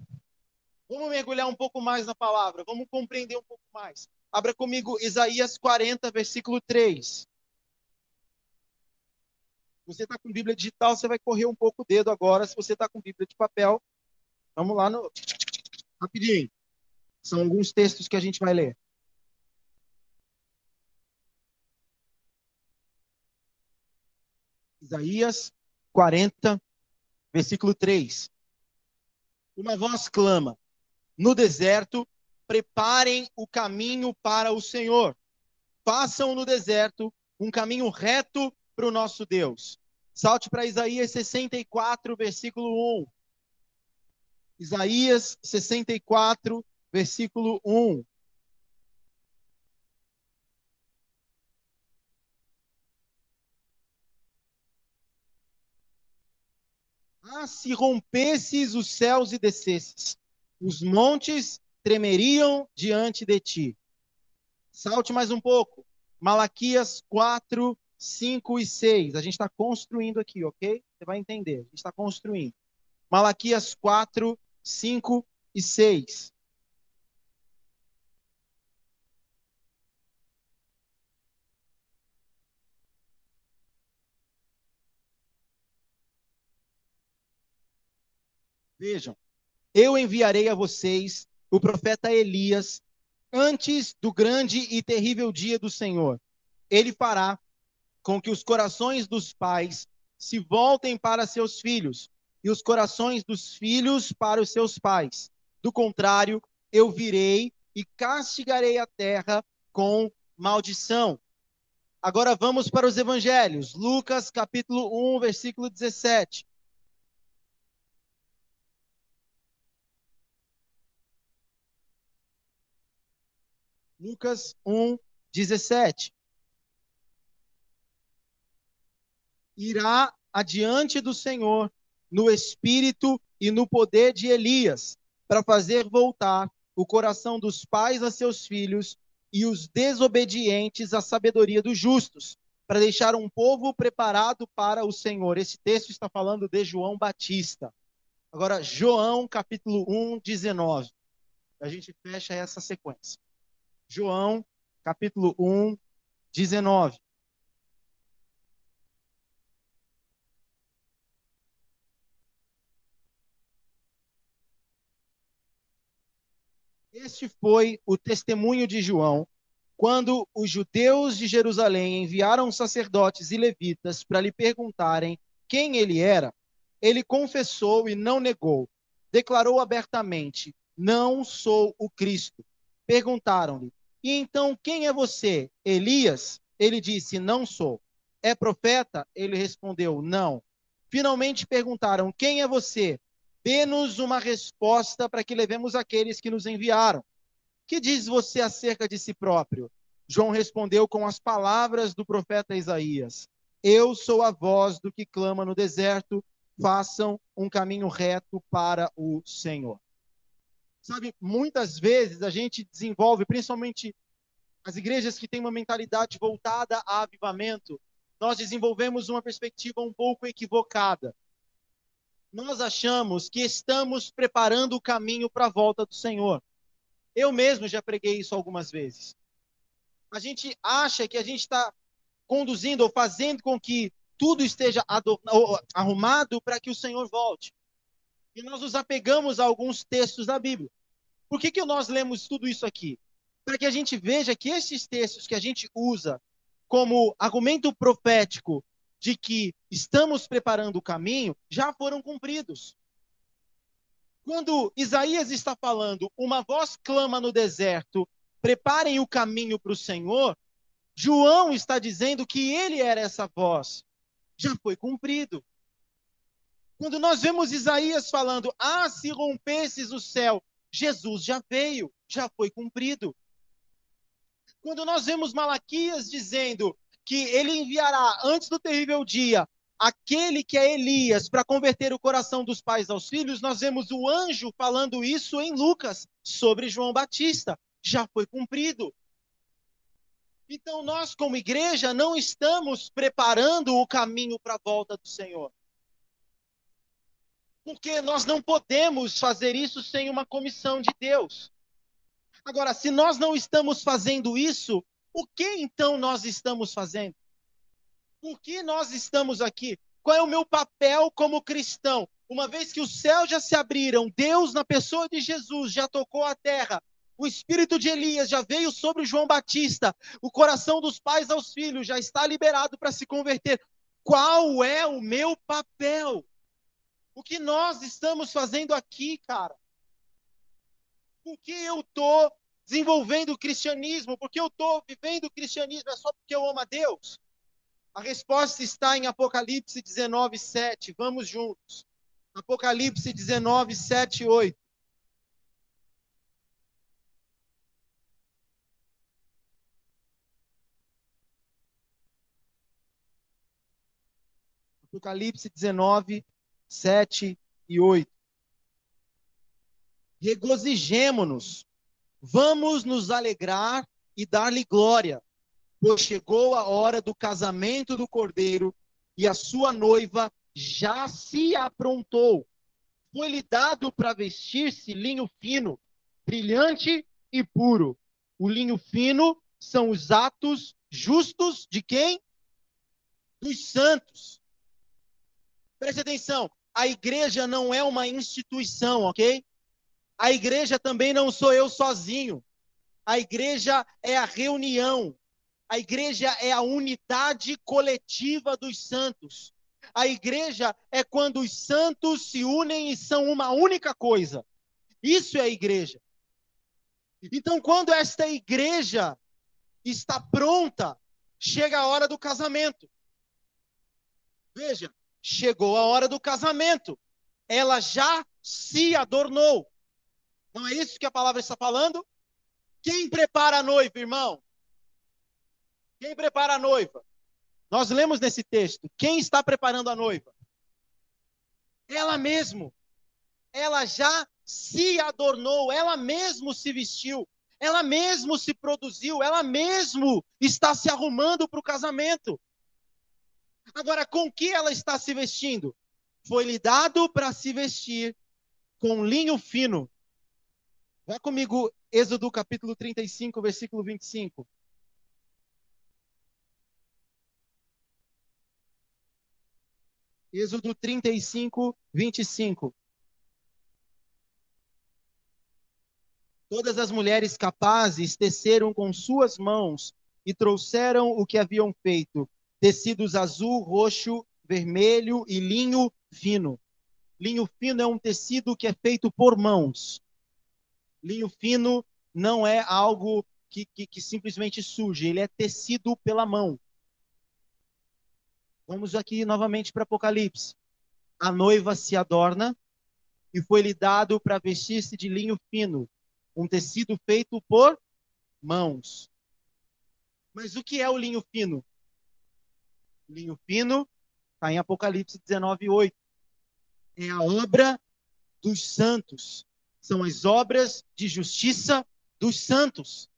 Vamos mergulhar um pouco mais na palavra, vamos compreender um pouco mais. Abra comigo Isaías 40, versículo 3. Você está com Bíblia digital, você vai correr um pouco o dedo agora. Se você está com Bíblia de papel, vamos lá no. Rapidinho. São alguns textos que a gente vai ler. Isaías 40, versículo 3. Uma voz clama: No deserto, preparem o caminho para o Senhor. Façam no deserto um caminho reto para o nosso Deus. Salte para Isaías 64, versículo 1. Isaías 64, versículo 1. Se rompesses os céus e descesses, os montes tremeriam diante de ti. Salte mais um pouco. Malaquias 4, 5 e 6. A gente está construindo aqui, ok? Você vai entender. A gente está construindo. Malaquias 4, 5 e 6. Vejam, eu enviarei a vocês o profeta Elias antes do grande e terrível dia do Senhor. Ele fará com que os corações dos pais se voltem para seus filhos e os corações dos filhos para os seus pais. Do contrário, eu virei e castigarei a terra com maldição. Agora vamos para os evangelhos. Lucas capítulo 1, versículo 17. Lucas 1, 17. Irá adiante do Senhor no espírito e no poder de Elias, para fazer voltar o coração dos pais a seus filhos e os desobedientes à sabedoria dos justos, para deixar um povo preparado para o Senhor. Esse texto está falando de João Batista. Agora, João capítulo 1, 19. A gente fecha essa sequência. João, capítulo 1, 19. Este foi o testemunho de João quando os judeus de Jerusalém enviaram sacerdotes e levitas para lhe perguntarem quem ele era. Ele confessou e não negou. Declarou abertamente: Não sou o Cristo. Perguntaram-lhe: e então, quem é você? Elias? Ele disse: Não sou. É profeta? Ele respondeu: Não. Finalmente perguntaram: Quem é você? Dê-nos uma resposta para que levemos aqueles que nos enviaram. Que diz você acerca de si próprio? João respondeu com as palavras do profeta Isaías: Eu sou a voz do que clama no deserto, façam um caminho reto para o Senhor. Sabe, muitas vezes a gente desenvolve, principalmente as igrejas que têm uma mentalidade voltada a avivamento, nós desenvolvemos uma perspectiva um pouco equivocada. Nós achamos que estamos preparando o caminho para a volta do Senhor. Eu mesmo já preguei isso algumas vezes. A gente acha que a gente está conduzindo ou fazendo com que tudo esteja arrumado para que o Senhor volte. E nós nos apegamos a alguns textos da Bíblia. Por que, que nós lemos tudo isso aqui? Para que a gente veja que esses textos que a gente usa como argumento profético de que estamos preparando o caminho já foram cumpridos. Quando Isaías está falando, uma voz clama no deserto, preparem o caminho para o Senhor, João está dizendo que ele era essa voz. Já foi cumprido. Quando nós vemos Isaías falando, ah, se rompesses o céu Jesus já veio, já foi cumprido. Quando nós vemos Malaquias dizendo que ele enviará antes do terrível dia aquele que é Elias para converter o coração dos pais aos filhos, nós vemos o anjo falando isso em Lucas sobre João Batista. Já foi cumprido. Então, nós, como igreja, não estamos preparando o caminho para a volta do Senhor. Porque nós não podemos fazer isso sem uma comissão de Deus. Agora, se nós não estamos fazendo isso, o que então nós estamos fazendo? Por que nós estamos aqui? Qual é o meu papel como cristão? Uma vez que os céus já se abriram, Deus, na pessoa de Jesus, já tocou a terra, o espírito de Elias já veio sobre João Batista. O coração dos pais aos filhos já está liberado para se converter. Qual é o meu papel? O que nós estamos fazendo aqui, cara? Por que eu estou desenvolvendo o cristianismo? Por que eu estou vivendo o cristianismo? É só porque eu amo a Deus? A resposta está em Apocalipse 19, 7. Vamos juntos. Apocalipse 19, 7 e 8. Apocalipse 19, 7 e 8. Regozijemo-nos, vamos nos alegrar e dar-lhe glória, pois chegou a hora do casamento do cordeiro e a sua noiva já se aprontou. Foi-lhe dado para vestir-se linho fino, brilhante e puro. O linho fino são os atos justos de quem? Dos santos. Preste atenção, a igreja não é uma instituição, ok? A igreja também não sou eu sozinho. A igreja é a reunião. A igreja é a unidade coletiva dos santos. A igreja é quando os santos se unem e são uma única coisa. Isso é a igreja. Então, quando esta igreja está pronta, chega a hora do casamento. Veja, chegou a hora do casamento. Ela já se adornou. Não é isso que a palavra está falando? Quem prepara a noiva, irmão? Quem prepara a noiva? Nós lemos nesse texto. Quem está preparando a noiva? Ela mesmo. Ela já se adornou, ela mesmo se vestiu, ela mesmo se produziu, ela mesmo está se arrumando para o casamento. Agora, com que ela está se vestindo? Foi-lhe dado para se vestir com linho fino. Vá comigo, Êxodo capítulo 35, versículo 25. Êxodo 35, 25. Todas as mulheres capazes teceram com suas mãos e trouxeram o que haviam feito tecidos azul, roxo, vermelho e linho fino. Linho fino é um tecido que é feito por mãos. Linho fino não é algo que, que, que simplesmente surge, ele é tecido pela mão. Vamos aqui novamente para Apocalipse. A noiva se adorna e foi-lhe dado para vestir-se de linho fino, um tecido feito por mãos. Mas o que é o linho fino? Linho fino, está em Apocalipse 19, 8. É a obra dos santos. São as obras de justiça dos santos.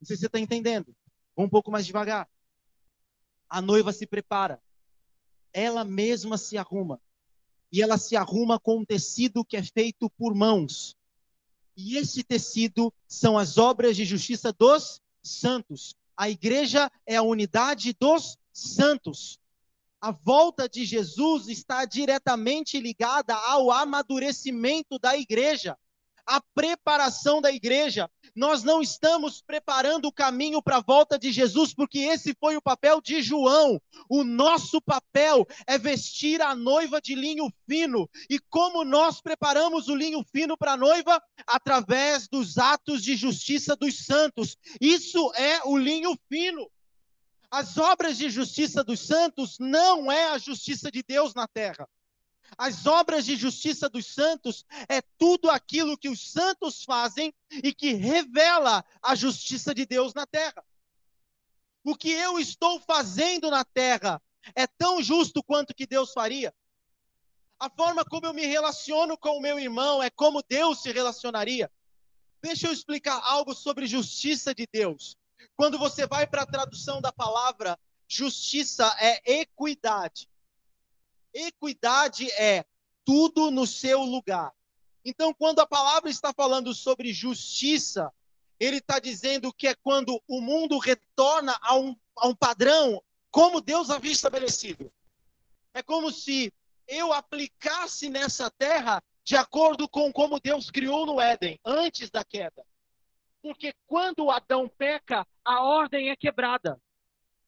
Não sei se você está entendendo. Vou um pouco mais devagar. A noiva se prepara. Ela mesma se arruma. E ela se arruma com um tecido que é feito por mãos. E esse tecido são as obras de justiça dos santos. A igreja é a unidade dos santos. A volta de Jesus está diretamente ligada ao amadurecimento da igreja, à preparação da igreja. Nós não estamos preparando o caminho para a volta de Jesus, porque esse foi o papel de João. O nosso papel é vestir a noiva de linho fino. E como nós preparamos o linho fino para a noiva? Através dos atos de justiça dos santos. Isso é o linho fino. As obras de justiça dos santos não é a justiça de Deus na terra. As obras de justiça dos santos é tudo aquilo que os santos fazem e que revela a justiça de Deus na terra. O que eu estou fazendo na terra é tão justo quanto que Deus faria? A forma como eu me relaciono com o meu irmão é como Deus se relacionaria. Deixa eu explicar algo sobre justiça de Deus. Quando você vai para a tradução da palavra, justiça é equidade. Equidade é tudo no seu lugar. Então, quando a palavra está falando sobre justiça, ele está dizendo que é quando o mundo retorna a um, a um padrão como Deus havia estabelecido. É como se eu aplicasse nessa terra de acordo com como Deus criou no Éden, antes da queda. Porque quando Adão peca, a ordem é quebrada.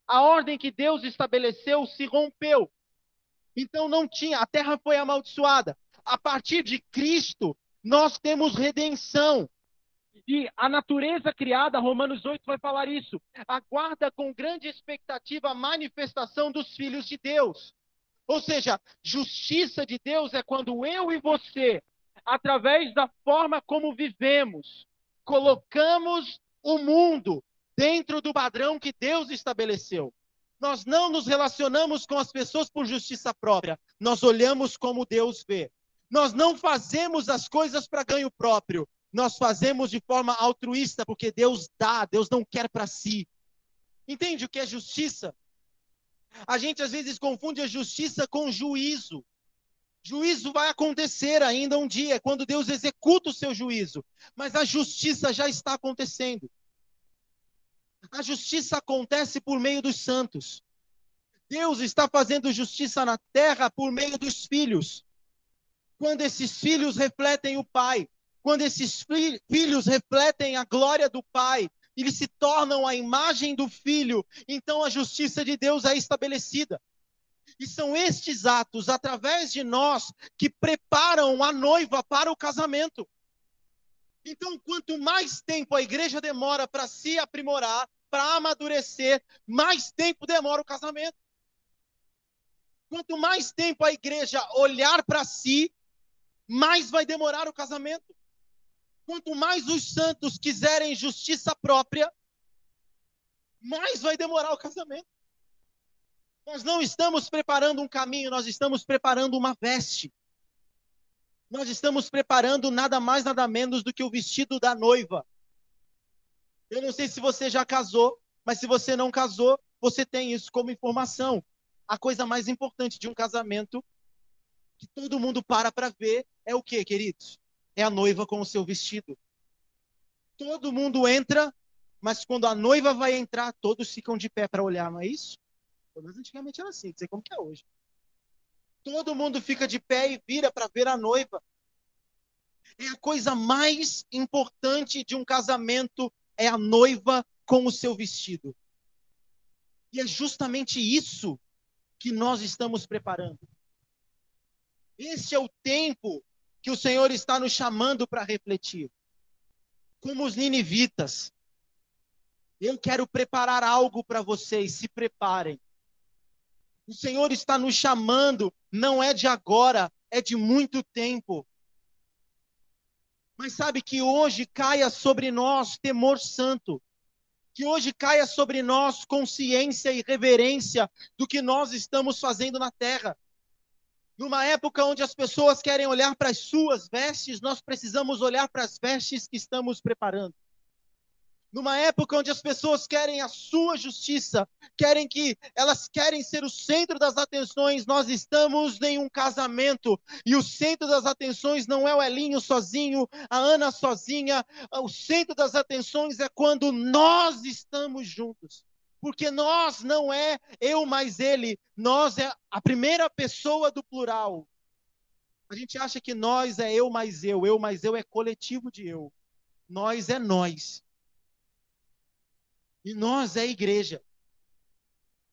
A ordem que Deus estabeleceu se rompeu. Então não tinha, a terra foi amaldiçoada. A partir de Cristo, nós temos redenção. E a natureza criada, Romanos 8 vai falar isso, aguarda com grande expectativa a manifestação dos filhos de Deus. Ou seja, justiça de Deus é quando eu e você, através da forma como vivemos, colocamos o mundo dentro do padrão que Deus estabeleceu. Nós não nos relacionamos com as pessoas por justiça própria, nós olhamos como Deus vê. Nós não fazemos as coisas para ganho próprio, nós fazemos de forma altruísta, porque Deus dá, Deus não quer para si. Entende o que é justiça? A gente às vezes confunde a justiça com juízo. Juízo vai acontecer ainda um dia, quando Deus executa o seu juízo. Mas a justiça já está acontecendo. A justiça acontece por meio dos santos. Deus está fazendo justiça na terra por meio dos filhos. Quando esses filhos refletem o Pai, quando esses filhos refletem a glória do Pai, eles se tornam a imagem do Filho, então a justiça de Deus é estabelecida. E são estes atos, através de nós, que preparam a noiva para o casamento. Então, quanto mais tempo a igreja demora para se aprimorar, para amadurecer, mais tempo demora o casamento. Quanto mais tempo a igreja olhar para si, mais vai demorar o casamento. Quanto mais os santos quiserem justiça própria, mais vai demorar o casamento. Nós não estamos preparando um caminho, nós estamos preparando uma veste. Nós estamos preparando nada mais, nada menos do que o vestido da noiva. Eu não sei se você já casou, mas se você não casou, você tem isso como informação. A coisa mais importante de um casamento que todo mundo para para ver é o que, queridos? é a noiva com o seu vestido. Todo mundo entra, mas quando a noiva vai entrar, todos ficam de pé para olhar, não é isso? Antigamente era assim, não sei como que é hoje. Todo mundo fica de pé e vira para ver a noiva. É a coisa mais importante de um casamento, é a noiva com o seu vestido. E é justamente isso que nós estamos preparando. Esse é o tempo que o Senhor está nos chamando para refletir. Como os ninivitas. Eu quero preparar algo para vocês, se preparem. O Senhor está nos chamando, não é de agora, é de muito tempo. Mas sabe que hoje caia sobre nós temor santo, que hoje caia sobre nós consciência e reverência do que nós estamos fazendo na terra. Numa época onde as pessoas querem olhar para as suas vestes, nós precisamos olhar para as vestes que estamos preparando. Numa época onde as pessoas querem a sua justiça, querem que elas querem ser o centro das atenções, nós estamos em um casamento e o centro das atenções não é o Elinho sozinho, a Ana sozinha, o centro das atenções é quando nós estamos juntos porque nós não é eu mais ele, nós é a primeira pessoa do plural. A gente acha que nós é eu mais eu, eu mais eu é coletivo de eu. Nós é nós. E nós é igreja.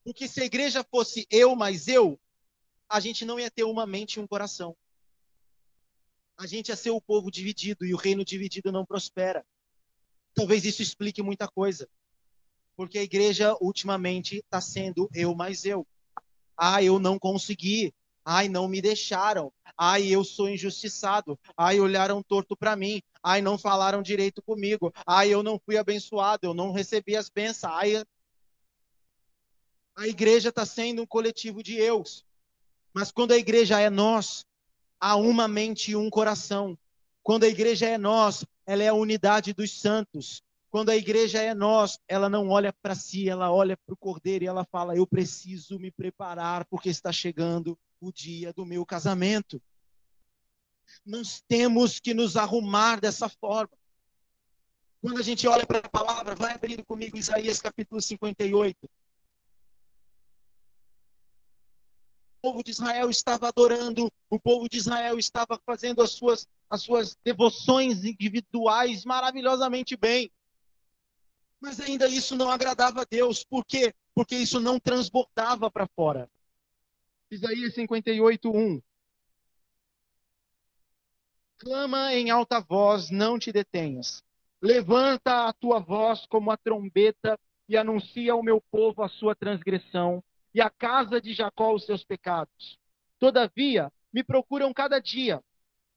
Porque se a igreja fosse eu mais eu, a gente não ia ter uma mente e um coração. A gente ia ser o povo dividido e o reino dividido não prospera. Talvez isso explique muita coisa. Porque a igreja ultimamente está sendo eu mais eu. Ah, eu não consegui. Ai, não me deixaram. Ai, eu sou injustiçado. Ai, olharam torto para mim. Ai, não falaram direito comigo. Ai, eu não fui abençoado. Eu não recebi as bênçãos. Ai, a igreja está sendo um coletivo de eus. Mas quando a igreja é nós, há uma mente e um coração. Quando a igreja é nós, ela é a unidade dos santos. Quando a igreja é nós, ela não olha para si, ela olha para o cordeiro e ela fala: Eu preciso me preparar porque está chegando o dia do meu casamento. Nós temos que nos arrumar dessa forma. Quando a gente olha para a palavra, vai abrindo comigo Isaías capítulo 58. O povo de Israel estava adorando, o povo de Israel estava fazendo as suas, as suas devoções individuais maravilhosamente bem. Mas ainda isso não agradava a Deus. Por quê? Porque isso não transbordava para fora. Isaías 58, 1. Clama em alta voz, não te detenhas. Levanta a tua voz como a trombeta e anuncia ao meu povo a sua transgressão e à casa de Jacó os seus pecados. Todavia, me procuram cada dia,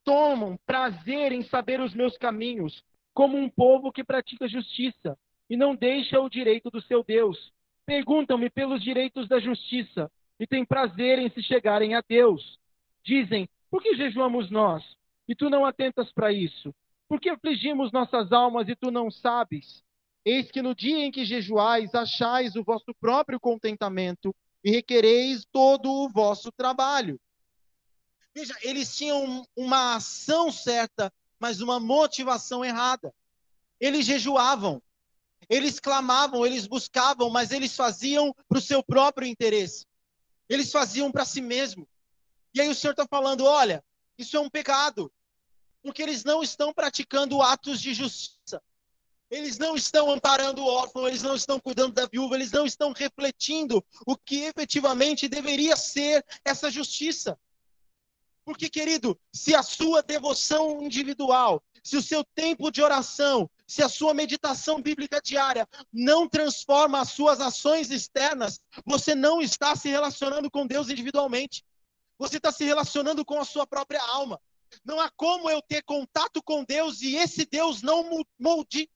tomam prazer em saber os meus caminhos, como um povo que pratica justiça e não deixa o direito do seu Deus. Perguntam-me pelos direitos da justiça e têm prazer em se chegarem a Deus. Dizem: Por que jejuamos nós? E tu não atentas para isso? Por que afligimos nossas almas e tu não sabes? Eis que no dia em que jejuais, achais o vosso próprio contentamento e requereis todo o vosso trabalho. Veja, eles tinham uma ação certa, mas uma motivação errada. Eles jejuavam, eles clamavam, eles buscavam, mas eles faziam para o seu próprio interesse. Eles faziam para si mesmo. E aí o Senhor está falando: olha, isso é um pecado, porque eles não estão praticando atos de justiça. Eles não estão amparando o órfão, eles não estão cuidando da viúva, eles não estão refletindo o que efetivamente deveria ser essa justiça. Porque, querido, se a sua devoção individual, se o seu tempo de oração, se a sua meditação bíblica diária não transforma as suas ações externas, você não está se relacionando com Deus individualmente. Você está se relacionando com a sua própria alma. Não há como eu ter contato com Deus e esse Deus não molde,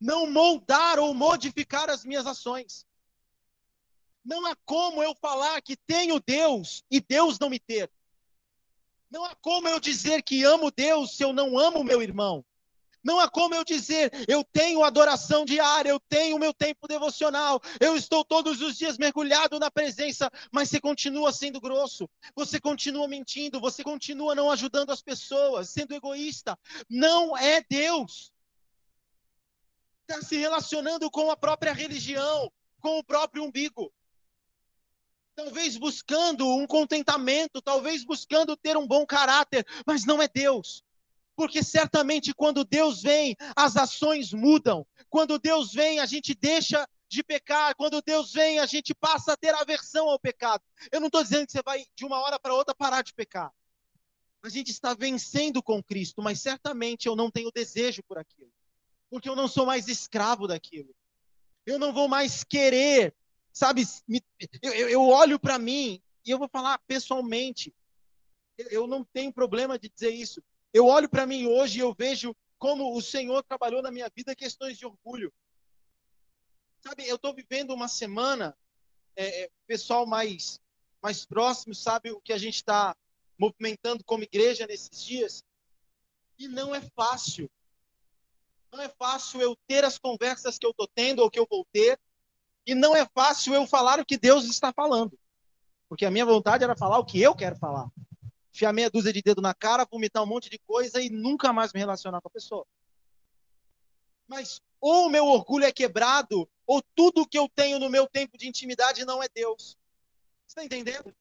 não moldar ou modificar as minhas ações. Não há como eu falar que tenho Deus e Deus não me ter. Não há como eu dizer que amo Deus se eu não amo meu irmão. Não há como eu dizer, eu tenho adoração diária, eu tenho o meu tempo devocional, eu estou todos os dias mergulhado na presença, mas você continua sendo grosso, você continua mentindo, você continua não ajudando as pessoas, sendo egoísta. Não é Deus. Está se relacionando com a própria religião, com o próprio umbigo talvez buscando um contentamento, talvez buscando ter um bom caráter, mas não é Deus. Porque certamente quando Deus vem, as ações mudam. Quando Deus vem, a gente deixa de pecar. Quando Deus vem, a gente passa a ter aversão ao pecado. Eu não estou dizendo que você vai de uma hora para outra parar de pecar. A gente está vencendo com Cristo, mas certamente eu não tenho desejo por aquilo. Porque eu não sou mais escravo daquilo. Eu não vou mais querer Sabe, eu, eu olho para mim e eu vou falar pessoalmente. Eu não tenho problema de dizer isso. Eu olho para mim hoje e eu vejo como o Senhor trabalhou na minha vida questões de orgulho. Sabe, eu estou vivendo uma semana, é, é, pessoal mais, mais próximo sabe o que a gente está movimentando como igreja nesses dias. E não é fácil. Não é fácil eu ter as conversas que eu estou tendo ou que eu vou ter. E não é fácil eu falar o que Deus está falando. Porque a minha vontade era falar o que eu quero falar. Fiar meia dúzia de dedo na cara, vomitar um monte de coisa e nunca mais me relacionar com a pessoa. Mas ou meu orgulho é quebrado, ou tudo que eu tenho no meu tempo de intimidade não é Deus. Você está entendendo?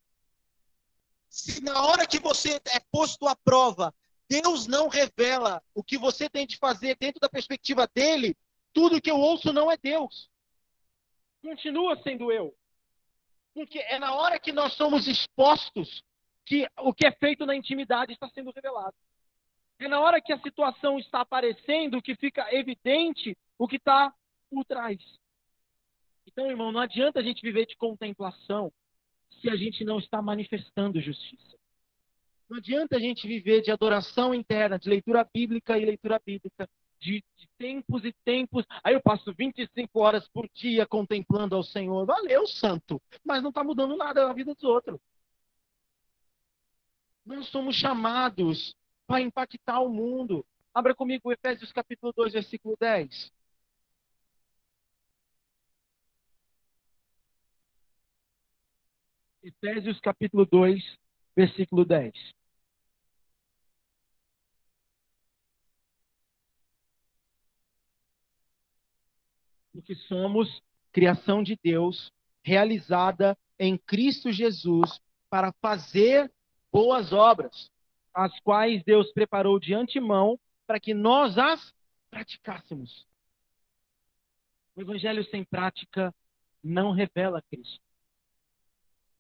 Se na hora que você é posto à prova, Deus não revela o que você tem de fazer dentro da perspectiva dele, tudo que eu ouço não é Deus continua sendo eu. Porque é na hora que nós somos expostos que o que é feito na intimidade está sendo revelado. É na hora que a situação está aparecendo que fica evidente o que está por trás. Então, irmão, não adianta a gente viver de contemplação se a gente não está manifestando justiça. Não adianta a gente viver de adoração interna, de leitura bíblica e leitura bíblica, de, de, tempos e tempos. Aí eu passo 25 horas por dia contemplando ao Senhor. Valeu, santo. Mas não está mudando nada na vida dos outros. Nós somos chamados para impactar o mundo. Abra comigo Efésios capítulo 2, versículo 10. Efésios capítulo 2, versículo 10. Porque somos criação de Deus, realizada em Cristo Jesus para fazer boas obras, as quais Deus preparou de antemão para que nós as praticássemos. O evangelho sem prática não revela Cristo.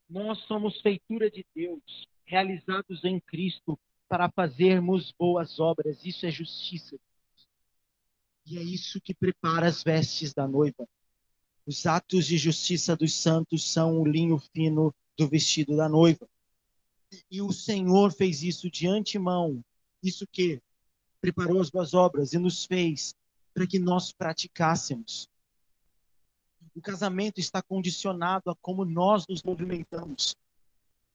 Nós somos feitura de Deus, realizados em Cristo para fazermos boas obras. Isso é justiça. E é isso que prepara as vestes da noiva. Os atos de justiça dos santos são o linho fino do vestido da noiva. E o Senhor fez isso de antemão. Isso que preparou as boas obras e nos fez para que nós praticássemos. O casamento está condicionado a como nós nos movimentamos.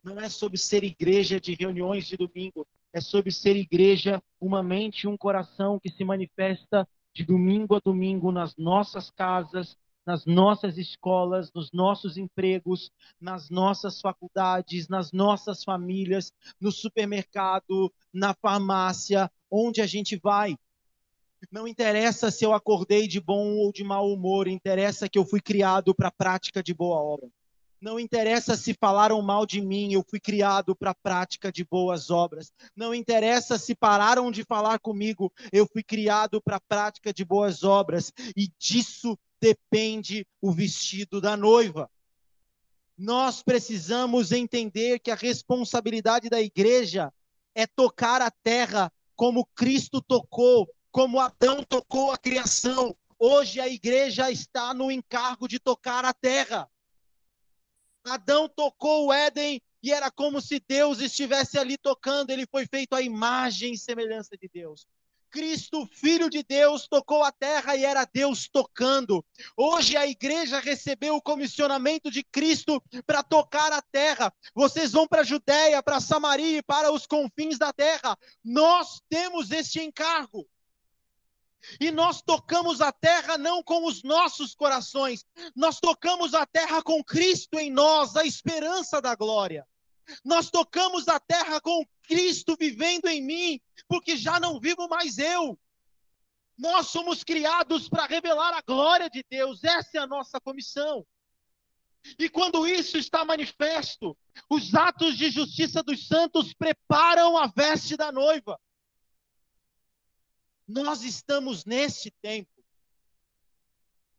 Não é sobre ser igreja de reuniões de domingo, é sobre ser igreja, uma mente e um coração que se manifesta de domingo a domingo nas nossas casas, nas nossas escolas, nos nossos empregos, nas nossas faculdades, nas nossas famílias, no supermercado, na farmácia, onde a gente vai. Não interessa se eu acordei de bom ou de mau humor, interessa que eu fui criado para a prática de boa obra. Não interessa se falaram mal de mim, eu fui criado para a prática de boas obras. Não interessa se pararam de falar comigo, eu fui criado para a prática de boas obras. E disso depende o vestido da noiva. Nós precisamos entender que a responsabilidade da igreja é tocar a terra como Cristo tocou, como Adão tocou a criação. Hoje a igreja está no encargo de tocar a terra. Adão tocou o Éden e era como se Deus estivesse ali tocando, ele foi feito à imagem e semelhança de Deus. Cristo, Filho de Deus, tocou a terra e era Deus tocando. Hoje a igreja recebeu o comissionamento de Cristo para tocar a terra. Vocês vão para a Judéia, para Samaria e para os confins da terra. Nós temos este encargo. E nós tocamos a terra não com os nossos corações, nós tocamos a terra com Cristo em nós, a esperança da glória. Nós tocamos a terra com Cristo vivendo em mim, porque já não vivo mais eu. Nós somos criados para revelar a glória de Deus, essa é a nossa comissão. E quando isso está manifesto, os atos de justiça dos santos preparam a veste da noiva. Nós estamos nesse tempo.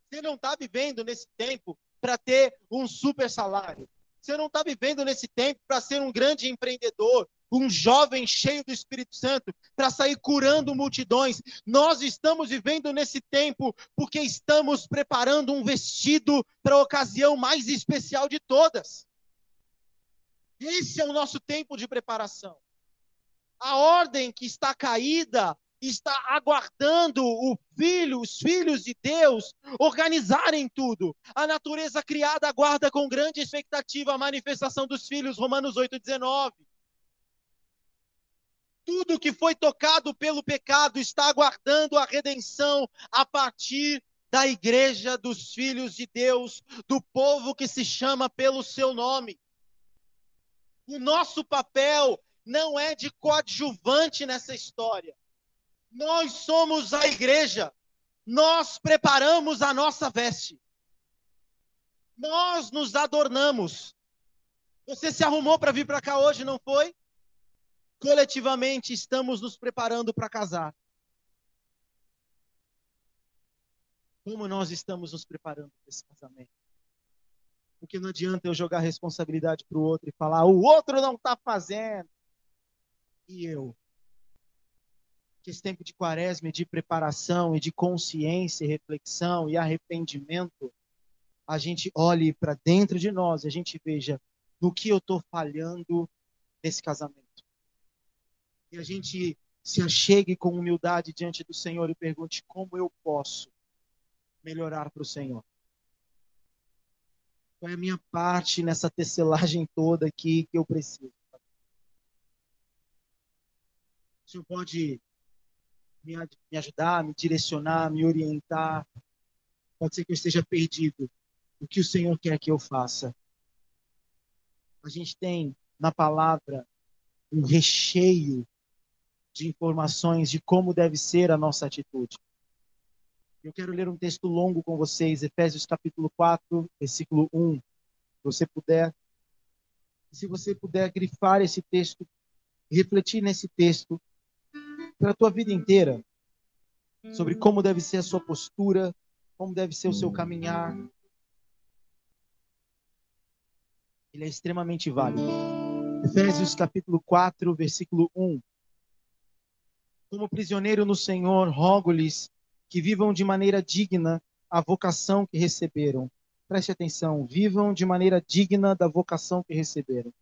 Você não está vivendo nesse tempo para ter um super salário. Você não está vivendo nesse tempo para ser um grande empreendedor, um jovem cheio do Espírito Santo, para sair curando multidões. Nós estamos vivendo nesse tempo porque estamos preparando um vestido para a ocasião mais especial de todas. Esse é o nosso tempo de preparação. A ordem que está caída está aguardando o filho, os filhos de Deus organizarem tudo. A natureza criada aguarda com grande expectativa a manifestação dos filhos, Romanos 8:19. Tudo que foi tocado pelo pecado está aguardando a redenção a partir da igreja dos filhos de Deus, do povo que se chama pelo seu nome. O nosso papel não é de coadjuvante nessa história. Nós somos a igreja. Nós preparamos a nossa veste. Nós nos adornamos. Você se arrumou para vir para cá hoje, não foi? Coletivamente estamos nos preparando para casar. Como nós estamos nos preparando para esse casamento? Porque não adianta eu jogar responsabilidade para o outro e falar, o outro não está fazendo. E eu? que esse tempo de quaresma, de preparação e de consciência, reflexão e arrependimento, a gente olhe para dentro de nós e a gente veja no que eu estou falhando nesse casamento. E a gente se achegue com humildade diante do Senhor e pergunte como eu posso melhorar para o Senhor. Qual é a minha parte nessa tecelagem toda aqui que eu preciso? O Senhor pode me, me ajudar, me direcionar, me orientar. Pode ser que eu esteja perdido. O que o Senhor quer que eu faça? A gente tem na palavra um recheio de informações de como deve ser a nossa atitude. Eu quero ler um texto longo com vocês, Efésios capítulo 4, versículo 1. Se você puder, se você puder grifar esse texto, refletir nesse texto pela tua vida inteira, sobre como deve ser a sua postura, como deve ser o seu caminhar. Ele é extremamente válido. Efésios capítulo 4, versículo 1. Como prisioneiro no Senhor, rogo-lhes que vivam de maneira digna a vocação que receberam. Preste atenção, vivam de maneira digna da vocação que receberam.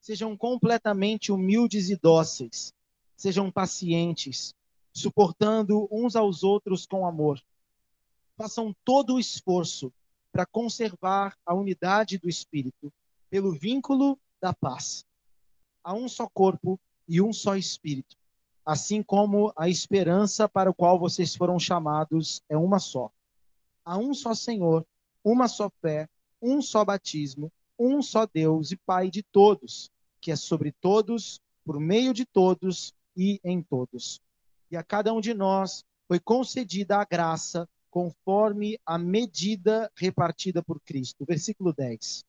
Sejam completamente humildes e dóceis. Sejam pacientes, suportando uns aos outros com amor. Façam todo o esforço para conservar a unidade do espírito pelo vínculo da paz. Há um só corpo e um só espírito assim como a esperança para o qual vocês foram chamados é uma só. Há um só Senhor, uma só fé, um só batismo, um só Deus e Pai de todos, que é sobre todos, por meio de todos e em todos. E a cada um de nós foi concedida a graça conforme a medida repartida por Cristo. Versículo 10.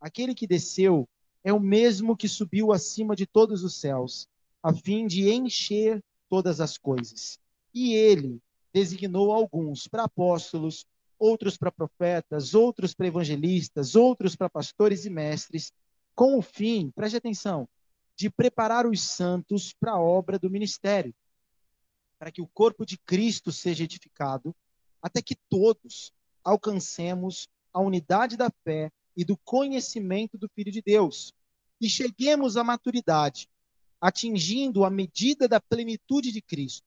Aquele que desceu é o mesmo que subiu acima de todos os céus a fim de encher todas as coisas. E ele designou alguns para apóstolos, outros para profetas, outros para evangelistas, outros para pastores e mestres, com o fim, preste atenção, de preparar os santos para a obra do ministério, para que o corpo de Cristo seja edificado, até que todos alcancemos a unidade da fé e do conhecimento do Filho de Deus e cheguemos à maturidade, atingindo a medida da plenitude de Cristo.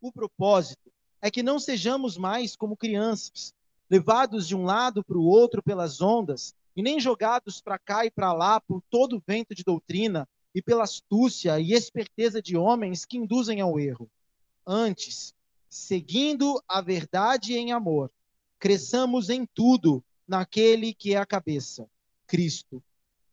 O propósito é que não sejamos mais como crianças, levados de um lado para o outro pelas ondas, e nem jogados para cá e para lá por todo o vento de doutrina e pela astúcia e esperteza de homens que induzem ao erro. Antes, seguindo a verdade em amor, cresçamos em tudo naquele que é a cabeça, Cristo.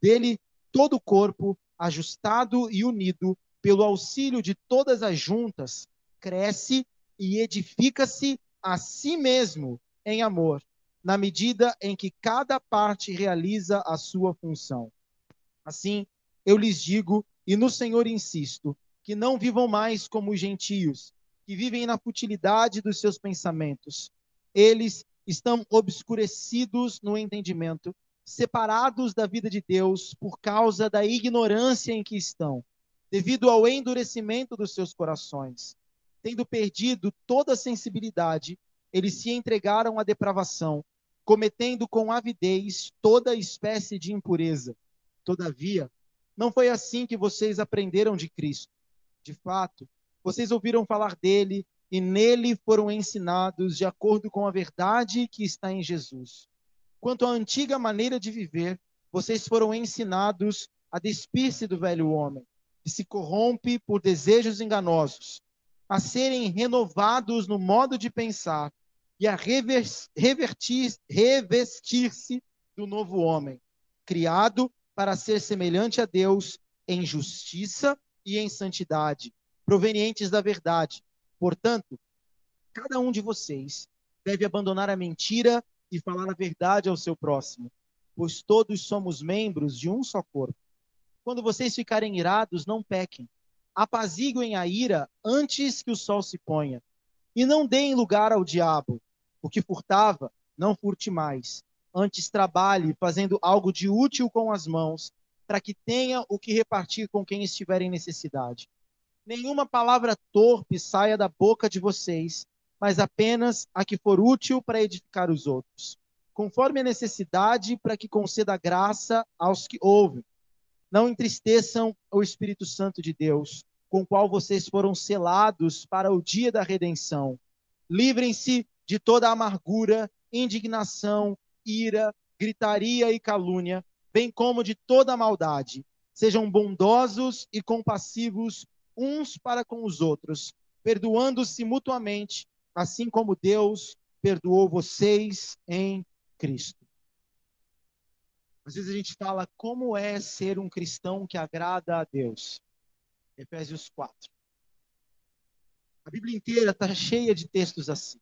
Dele todo o corpo ajustado e unido pelo auxílio de todas as juntas, cresce e edifica-se a si mesmo em amor, na medida em que cada parte realiza a sua função. Assim, eu lhes digo, e no Senhor insisto, que não vivam mais como os gentios, que vivem na futilidade dos seus pensamentos. Eles estão obscurecidos no entendimento separados da vida de Deus por causa da ignorância em que estão, devido ao endurecimento dos seus corações. Tendo perdido toda a sensibilidade, eles se entregaram à depravação, cometendo com avidez toda espécie de impureza. Todavia, não foi assim que vocês aprenderam de Cristo. De fato, vocês ouviram falar dele e nele foram ensinados de acordo com a verdade que está em Jesus quanto à antiga maneira de viver, vocês foram ensinados a despir-se do velho homem, que se corrompe por desejos enganosos, a serem renovados no modo de pensar e a revestir-se do novo homem, criado para ser semelhante a Deus em justiça e em santidade, provenientes da verdade. Portanto, cada um de vocês deve abandonar a mentira e falar a verdade ao seu próximo, pois todos somos membros de um só corpo. Quando vocês ficarem irados, não pequem. Apaziguem a ira antes que o sol se ponha. E não deem lugar ao diabo. O que furtava, não furte mais. Antes trabalhe, fazendo algo de útil com as mãos, para que tenha o que repartir com quem estiver em necessidade. Nenhuma palavra torpe saia da boca de vocês, mas apenas a que for útil para edificar os outros, conforme a necessidade, para que conceda graça aos que ouvem. Não entristeçam o Espírito Santo de Deus, com o qual vocês foram selados para o dia da redenção. Livrem-se de toda amargura, indignação, ira, gritaria e calúnia, bem como de toda maldade. Sejam bondosos e compassivos uns para com os outros perdoando-se mutuamente, assim como Deus perdoou vocês em Cristo. Às vezes a gente fala como é ser um cristão que agrada a Deus. Efésios 4. A Bíblia inteira está cheia de textos assim.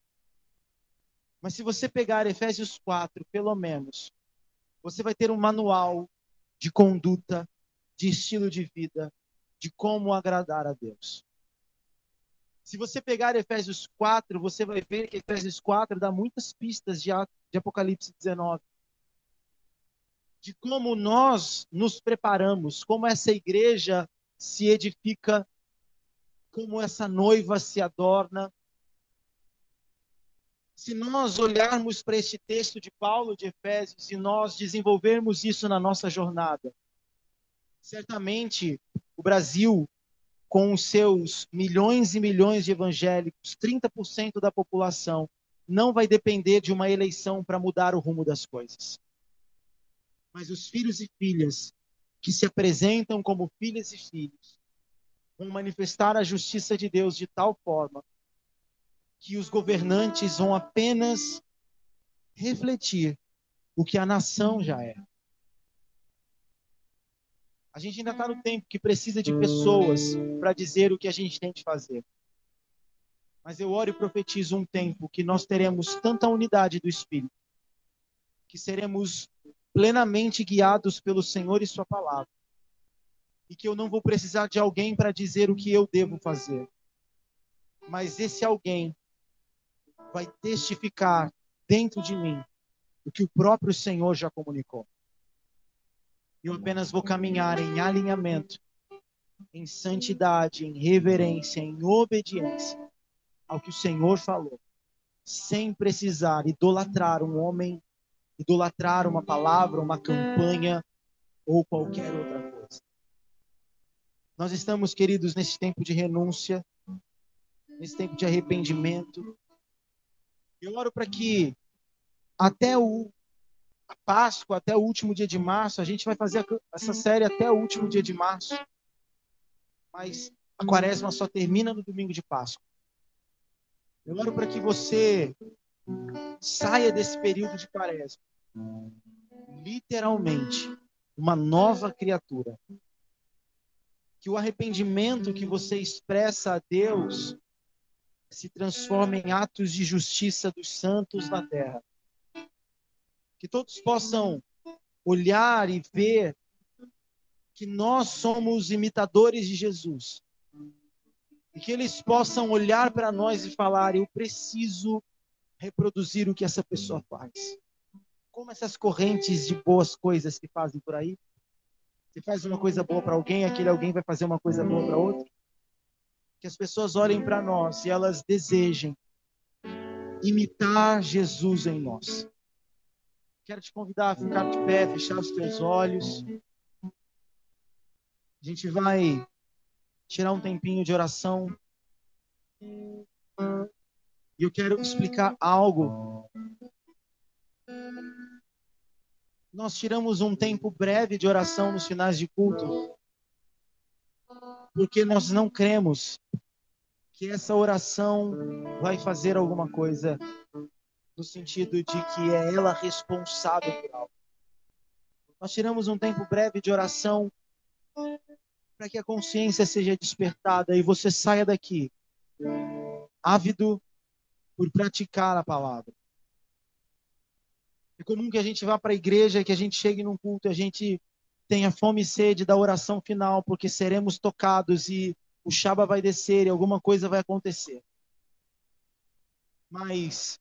Mas se você pegar Efésios 4, pelo menos, você vai ter um manual de conduta, de estilo de vida, de como agradar a Deus. Se você pegar Efésios 4, você vai ver que Efésios 4 dá muitas pistas de, de Apocalipse 19. De como nós nos preparamos, como essa igreja se edifica, como essa noiva se adorna. Se nós olharmos para este texto de Paulo de Efésios e nós desenvolvermos isso na nossa jornada, certamente o Brasil com os seus milhões e milhões de evangélicos, 30% da população, não vai depender de uma eleição para mudar o rumo das coisas. Mas os filhos e filhas que se apresentam como filhas e filhos vão manifestar a justiça de Deus de tal forma que os governantes vão apenas refletir o que a nação já é. A gente ainda está no tempo que precisa de pessoas para dizer o que a gente tem de fazer. Mas eu oro e profetizo um tempo que nós teremos tanta unidade do Espírito, que seremos plenamente guiados pelo Senhor e Sua palavra, e que eu não vou precisar de alguém para dizer o que eu devo fazer. Mas esse alguém vai testificar dentro de mim o que o próprio Senhor já comunicou. Eu apenas vou caminhar em alinhamento, em santidade, em reverência, em obediência ao que o Senhor falou, sem precisar idolatrar um homem, idolatrar uma palavra, uma campanha ou qualquer outra coisa. Nós estamos, queridos, nesse tempo de renúncia, nesse tempo de arrependimento. Eu oro para que até o Páscoa até o último dia de março. A gente vai fazer essa série até o último dia de março. Mas a quaresma só termina no domingo de Páscoa. Eu oro para que você saia desse período de quaresma literalmente uma nova criatura. Que o arrependimento que você expressa a Deus se transforme em atos de justiça dos santos na terra que todos possam olhar e ver que nós somos imitadores de Jesus. E que eles possam olhar para nós e falar: eu preciso reproduzir o que essa pessoa faz. Como essas correntes de boas coisas que fazem por aí. Você faz uma coisa boa para alguém, aquele alguém vai fazer uma coisa boa para outro. Que as pessoas olhem para nós e elas desejem imitar Jesus em nós. Quero te convidar a ficar de pé, fechar os teus olhos. A gente vai tirar um tempinho de oração. E eu quero explicar algo. Nós tiramos um tempo breve de oração nos finais de culto, porque nós não cremos que essa oração vai fazer alguma coisa no sentido de que é ela responsável por algo. Nós tiramos um tempo breve de oração para que a consciência seja despertada e você saia daqui ávido por praticar a palavra. É comum que a gente vá para a igreja, que a gente chegue num culto, a gente tenha fome e sede da oração final, porque seremos tocados e o chaba vai descer e alguma coisa vai acontecer. Mas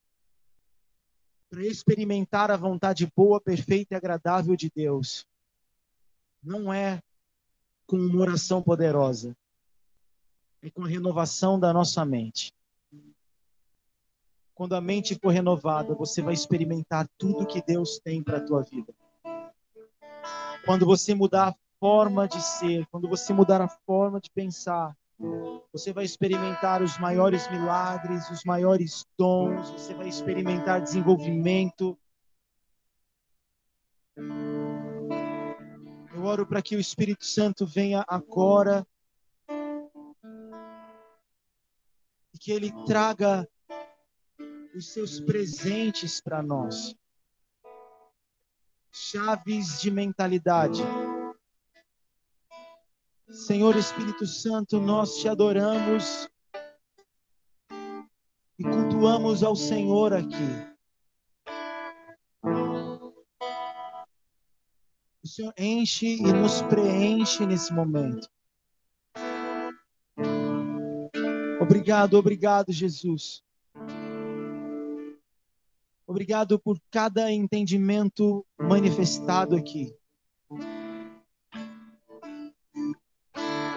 para experimentar a vontade boa, perfeita e agradável de Deus. Não é com uma oração poderosa, é com a renovação da nossa mente. Quando a mente for renovada, você vai experimentar tudo que Deus tem para a tua vida. Quando você mudar a forma de ser, quando você mudar a forma de pensar, você vai experimentar os maiores milagres, os maiores dons, você vai experimentar desenvolvimento. Eu oro para que o Espírito Santo venha agora que Ele traga os seus presentes para nós. Chaves de mentalidade. Senhor Espírito Santo, nós te adoramos e cultuamos ao Senhor aqui. O Senhor enche e nos preenche nesse momento. Obrigado, obrigado, Jesus. Obrigado por cada entendimento manifestado aqui.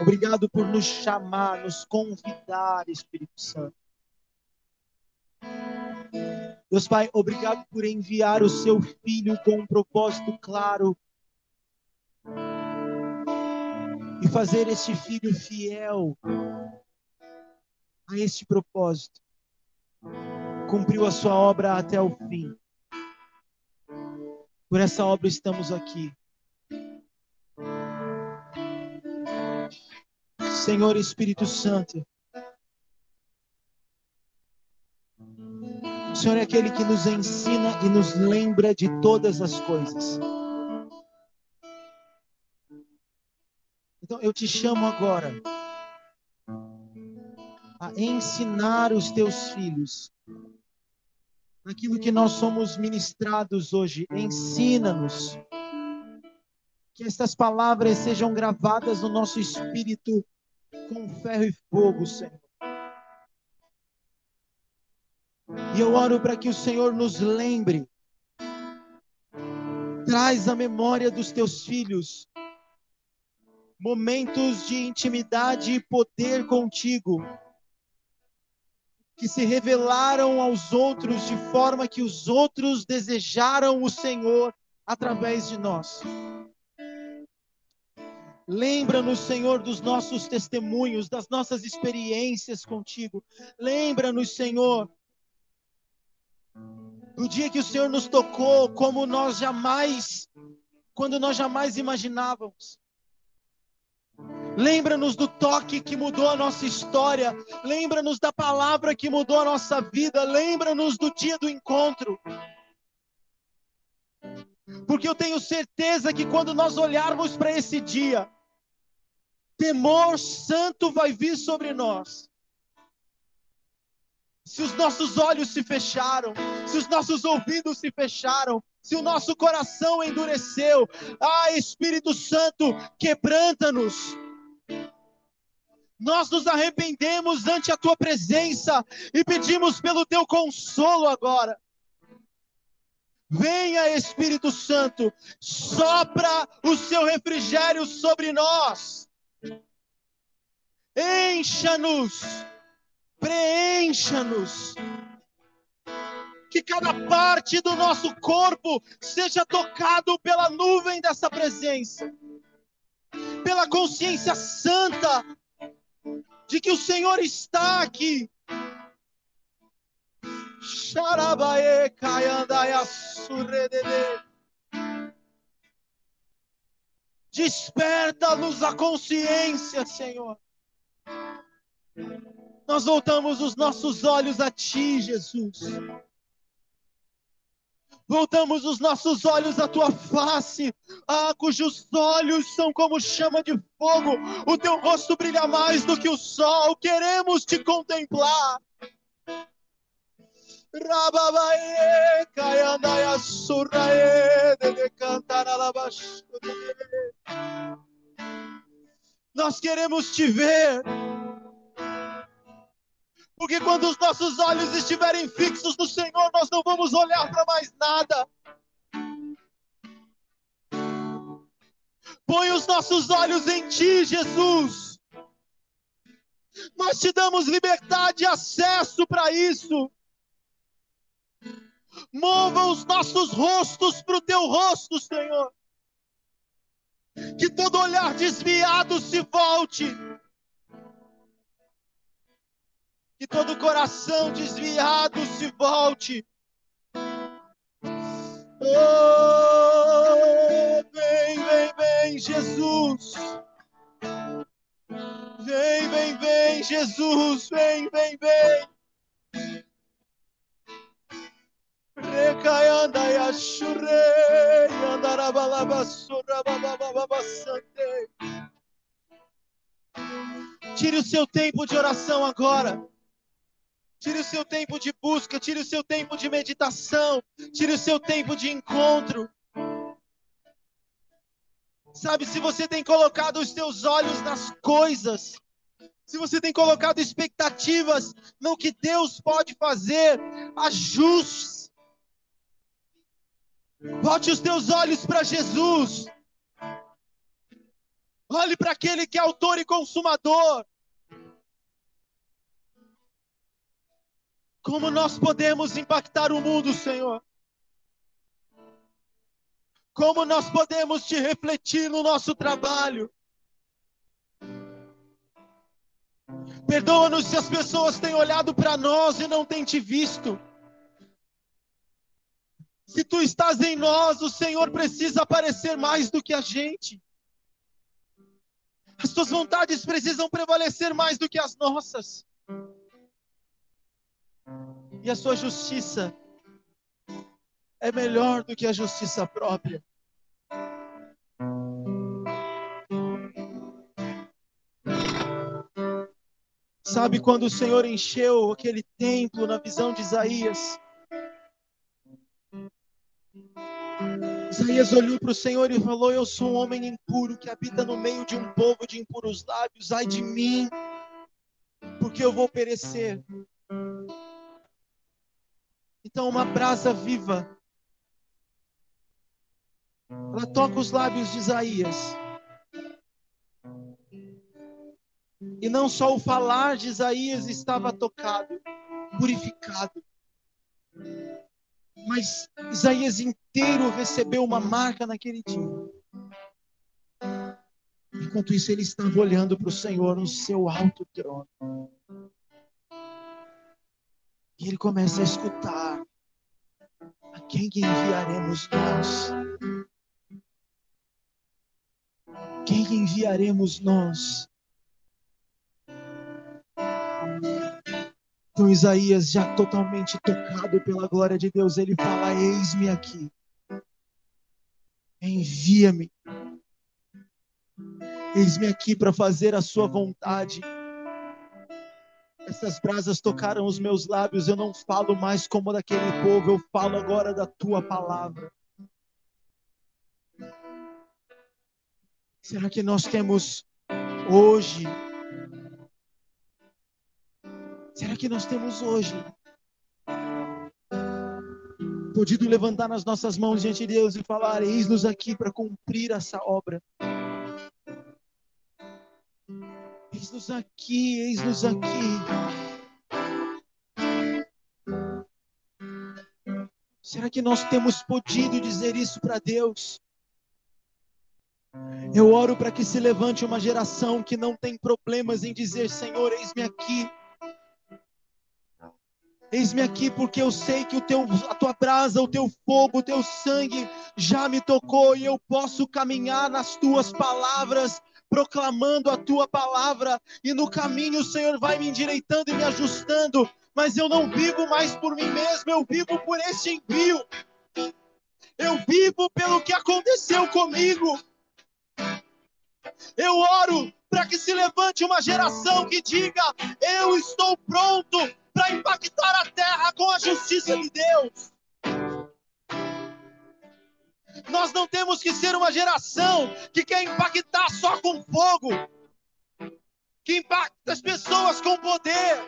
Obrigado por nos chamar, nos convidar, Espírito Santo. Deus Pai, obrigado por enviar o seu filho com um propósito claro e fazer este filho fiel a este propósito. Cumpriu a sua obra até o fim. Por essa obra estamos aqui. Senhor Espírito Santo, o Senhor é aquele que nos ensina e nos lembra de todas as coisas. Então eu te chamo agora a ensinar os teus filhos aquilo que nós somos ministrados hoje. Ensina-nos. Que estas palavras sejam gravadas no nosso espírito com ferro e fogo, Senhor. E eu oro para que o Senhor nos lembre. Traz a memória dos teus filhos momentos de intimidade e poder contigo que se revelaram aos outros de forma que os outros desejaram o Senhor através de nós. Lembra-nos, Senhor, dos nossos testemunhos, das nossas experiências contigo. Lembra-nos, Senhor, do dia que o Senhor nos tocou, como nós jamais, quando nós jamais imaginávamos. Lembra-nos do toque que mudou a nossa história. Lembra-nos da palavra que mudou a nossa vida. Lembra-nos do dia do encontro. Porque eu tenho certeza que quando nós olharmos para esse dia, temor santo vai vir sobre nós. Se os nossos olhos se fecharam, se os nossos ouvidos se fecharam, se o nosso coração endureceu, ah, Espírito Santo, quebranta-nos nós nos arrependemos ante a tua presença e pedimos pelo teu consolo agora. Venha, Espírito Santo, sopra o seu refrigério sobre nós. Encha-nos, preencha-nos. Que cada parte do nosso corpo seja tocado pela nuvem dessa presença, pela consciência santa de que o Senhor está aqui. Desperta-nos a consciência, Senhor. Nós voltamos os nossos olhos a Ti, Jesus. Voltamos os nossos olhos à tua face, ah, cujos olhos são como chama de fogo, o teu rosto brilha mais do que o sol, queremos te contemplar. Nós queremos te ver. Porque quando os nossos olhos estiverem fixos no Senhor, nós não vamos olhar para mais nada. Põe os nossos olhos em Ti, Jesus. Nós te damos liberdade e acesso para isso. Mova os nossos rostos para o Teu rosto, Senhor. Que todo olhar desviado se volte que todo coração desviado se volte. Oh, vem, vem, vem, Jesus. Vem, vem, vem, Jesus, vem, vem, vem. Recaianda e achure, andarabalabasura, babababasante. Tire o seu tempo de oração agora. Tire o seu tempo de busca, tire o seu tempo de meditação, tire o seu tempo de encontro. Sabe, se você tem colocado os seus olhos nas coisas, se você tem colocado expectativas no que Deus pode fazer, ajuste. Volte os teus olhos para Jesus. Olhe para aquele que é autor e consumador. Como nós podemos impactar o mundo, Senhor? Como nós podemos te refletir no nosso trabalho? Perdoa-nos se as pessoas têm olhado para nós e não têm te visto. Se tu estás em nós, o Senhor precisa aparecer mais do que a gente. As tuas vontades precisam prevalecer mais do que as nossas. E a sua justiça é melhor do que a justiça própria. Sabe quando o Senhor encheu aquele templo na visão de Isaías? Isaías olhou para o Senhor e falou: Eu sou um homem impuro que habita no meio de um povo de impuros lábios. Ai de mim, porque eu vou perecer. Então, uma brasa viva ela toca os lábios de Isaías. E não só o falar de Isaías estava tocado, purificado, mas Isaías inteiro recebeu uma marca naquele dia. Enquanto isso, ele estava olhando para o Senhor no seu alto trono. E ele começa a escutar: A quem enviaremos nós? Quem enviaremos nós? Então Isaías, já totalmente tocado pela glória de Deus, ele fala: Eis-me aqui, envia-me, eis-me aqui para fazer a sua vontade. Essas brasas tocaram os meus lábios, eu não falo mais como daquele povo, eu falo agora da tua palavra. Será que nós temos hoje? Será que nós temos hoje podido levantar nas nossas mãos diante de Deus e falar: Eis-nos aqui para cumprir essa obra? Eis-nos aqui, eis-nos aqui. Será que nós temos podido dizer isso para Deus? Eu oro para que se levante uma geração que não tem problemas em dizer: Senhor, eis-me aqui. Eis-me aqui porque eu sei que o teu, a tua brasa, o teu fogo, o teu sangue já me tocou e eu posso caminhar nas tuas palavras, proclamando a tua palavra, e no caminho o Senhor vai me endireitando e me ajustando, mas eu não vivo mais por mim mesmo, eu vivo por este envio. Eu vivo pelo que aconteceu comigo. Eu oro para que se levante uma geração que diga: Eu estou pronto para impactar a terra com a justiça de Deus. Nós não temos que ser uma geração que quer impactar só com fogo, que impacta as pessoas com poder.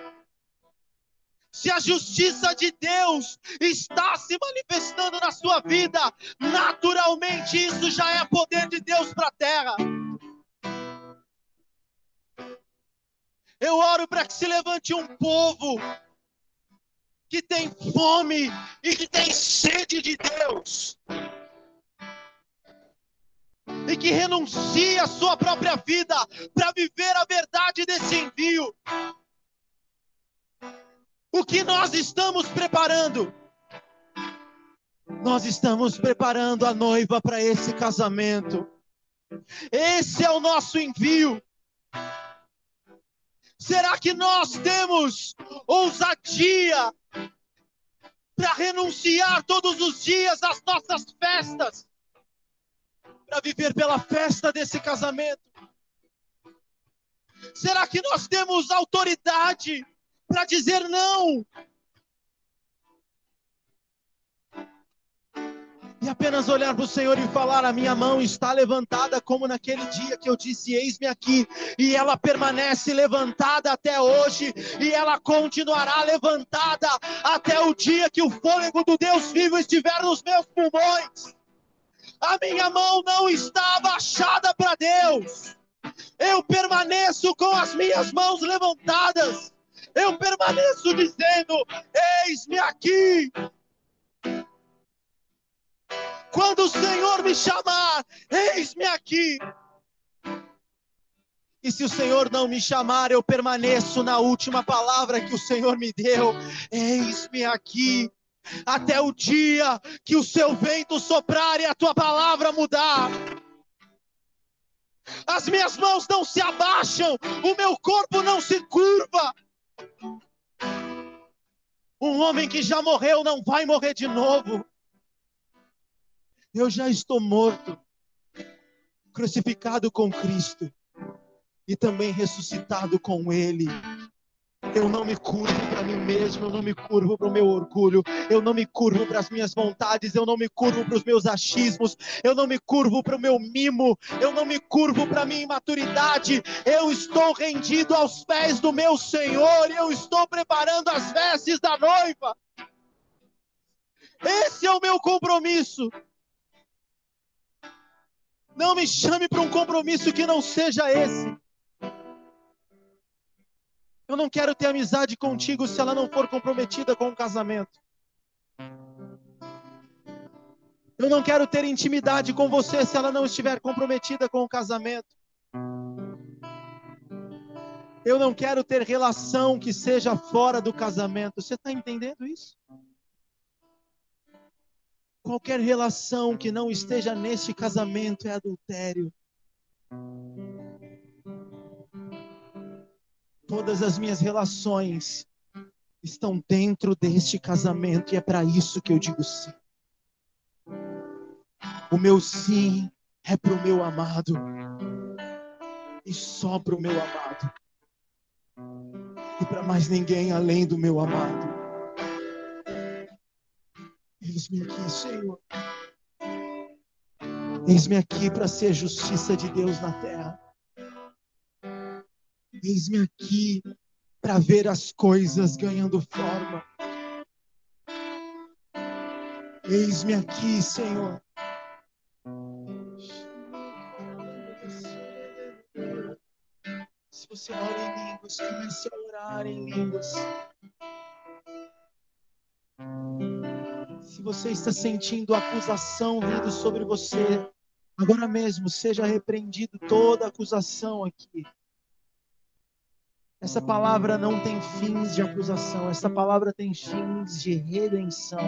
Se a justiça de Deus está se manifestando na sua vida, naturalmente isso já é poder de Deus para a terra. Eu oro para que se levante um povo que tem fome e que tem sede de Deus. E que renuncie a sua própria vida para viver a verdade desse envio. O que nós estamos preparando? Nós estamos preparando a noiva para esse casamento. Esse é o nosso envio. Será que nós temos ousadia para renunciar todos os dias às nossas festas, para viver pela festa desse casamento? Será que nós temos autoridade para dizer não? E apenas olhar para o Senhor e falar: A minha mão está levantada, como naquele dia que eu disse: Eis-me aqui. E ela permanece levantada até hoje, e ela continuará levantada até o dia que o fôlego do Deus vivo estiver nos meus pulmões. A minha mão não está abaixada para Deus. Eu permaneço com as minhas mãos levantadas. Eu permaneço dizendo: Eis-me aqui. Quando o Senhor me chamar, eis-me aqui. E se o Senhor não me chamar, eu permaneço na última palavra que o Senhor me deu. Eis-me aqui. Até o dia que o seu vento soprar e a tua palavra mudar. As minhas mãos não se abaixam, o meu corpo não se curva. Um homem que já morreu não vai morrer de novo. Eu já estou morto, crucificado com Cristo e também ressuscitado com Ele. Eu não me curvo para mim mesmo, eu não me curvo para o meu orgulho, eu não me curvo para as minhas vontades, eu não me curvo para os meus achismos, eu não me curvo para o meu mimo, eu não me curvo para a minha imaturidade. Eu estou rendido aos pés do meu Senhor, eu estou preparando as vestes da noiva. Esse é o meu compromisso. Não me chame para um compromisso que não seja esse. Eu não quero ter amizade contigo se ela não for comprometida com o casamento. Eu não quero ter intimidade com você se ela não estiver comprometida com o casamento. Eu não quero ter relação que seja fora do casamento. Você está entendendo isso? Qualquer relação que não esteja neste casamento é adultério. Todas as minhas relações estão dentro deste casamento e é para isso que eu digo sim. O meu sim é para o meu amado e só para o meu amado e para mais ninguém além do meu amado. Eis-me aqui, Senhor. Eis-me aqui para ser justiça de Deus na terra. Eis-me aqui para ver as coisas ganhando forma. Eis-me aqui, Senhor. Se você ora em línguas, comece a orar em línguas. Se você está sentindo acusação vindo sobre você, agora mesmo seja repreendido toda acusação aqui. Essa palavra não tem fins de acusação, essa palavra tem fins de redenção.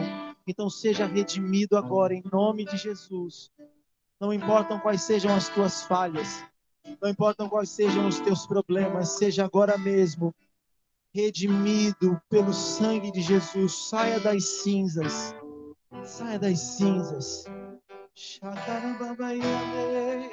Então seja redimido agora em nome de Jesus. Não importam quais sejam as tuas falhas, não importam quais sejam os teus problemas, seja agora mesmo redimido pelo sangue de Jesus. Saia das cinzas. Saia das cinzas. Shakarababaiane.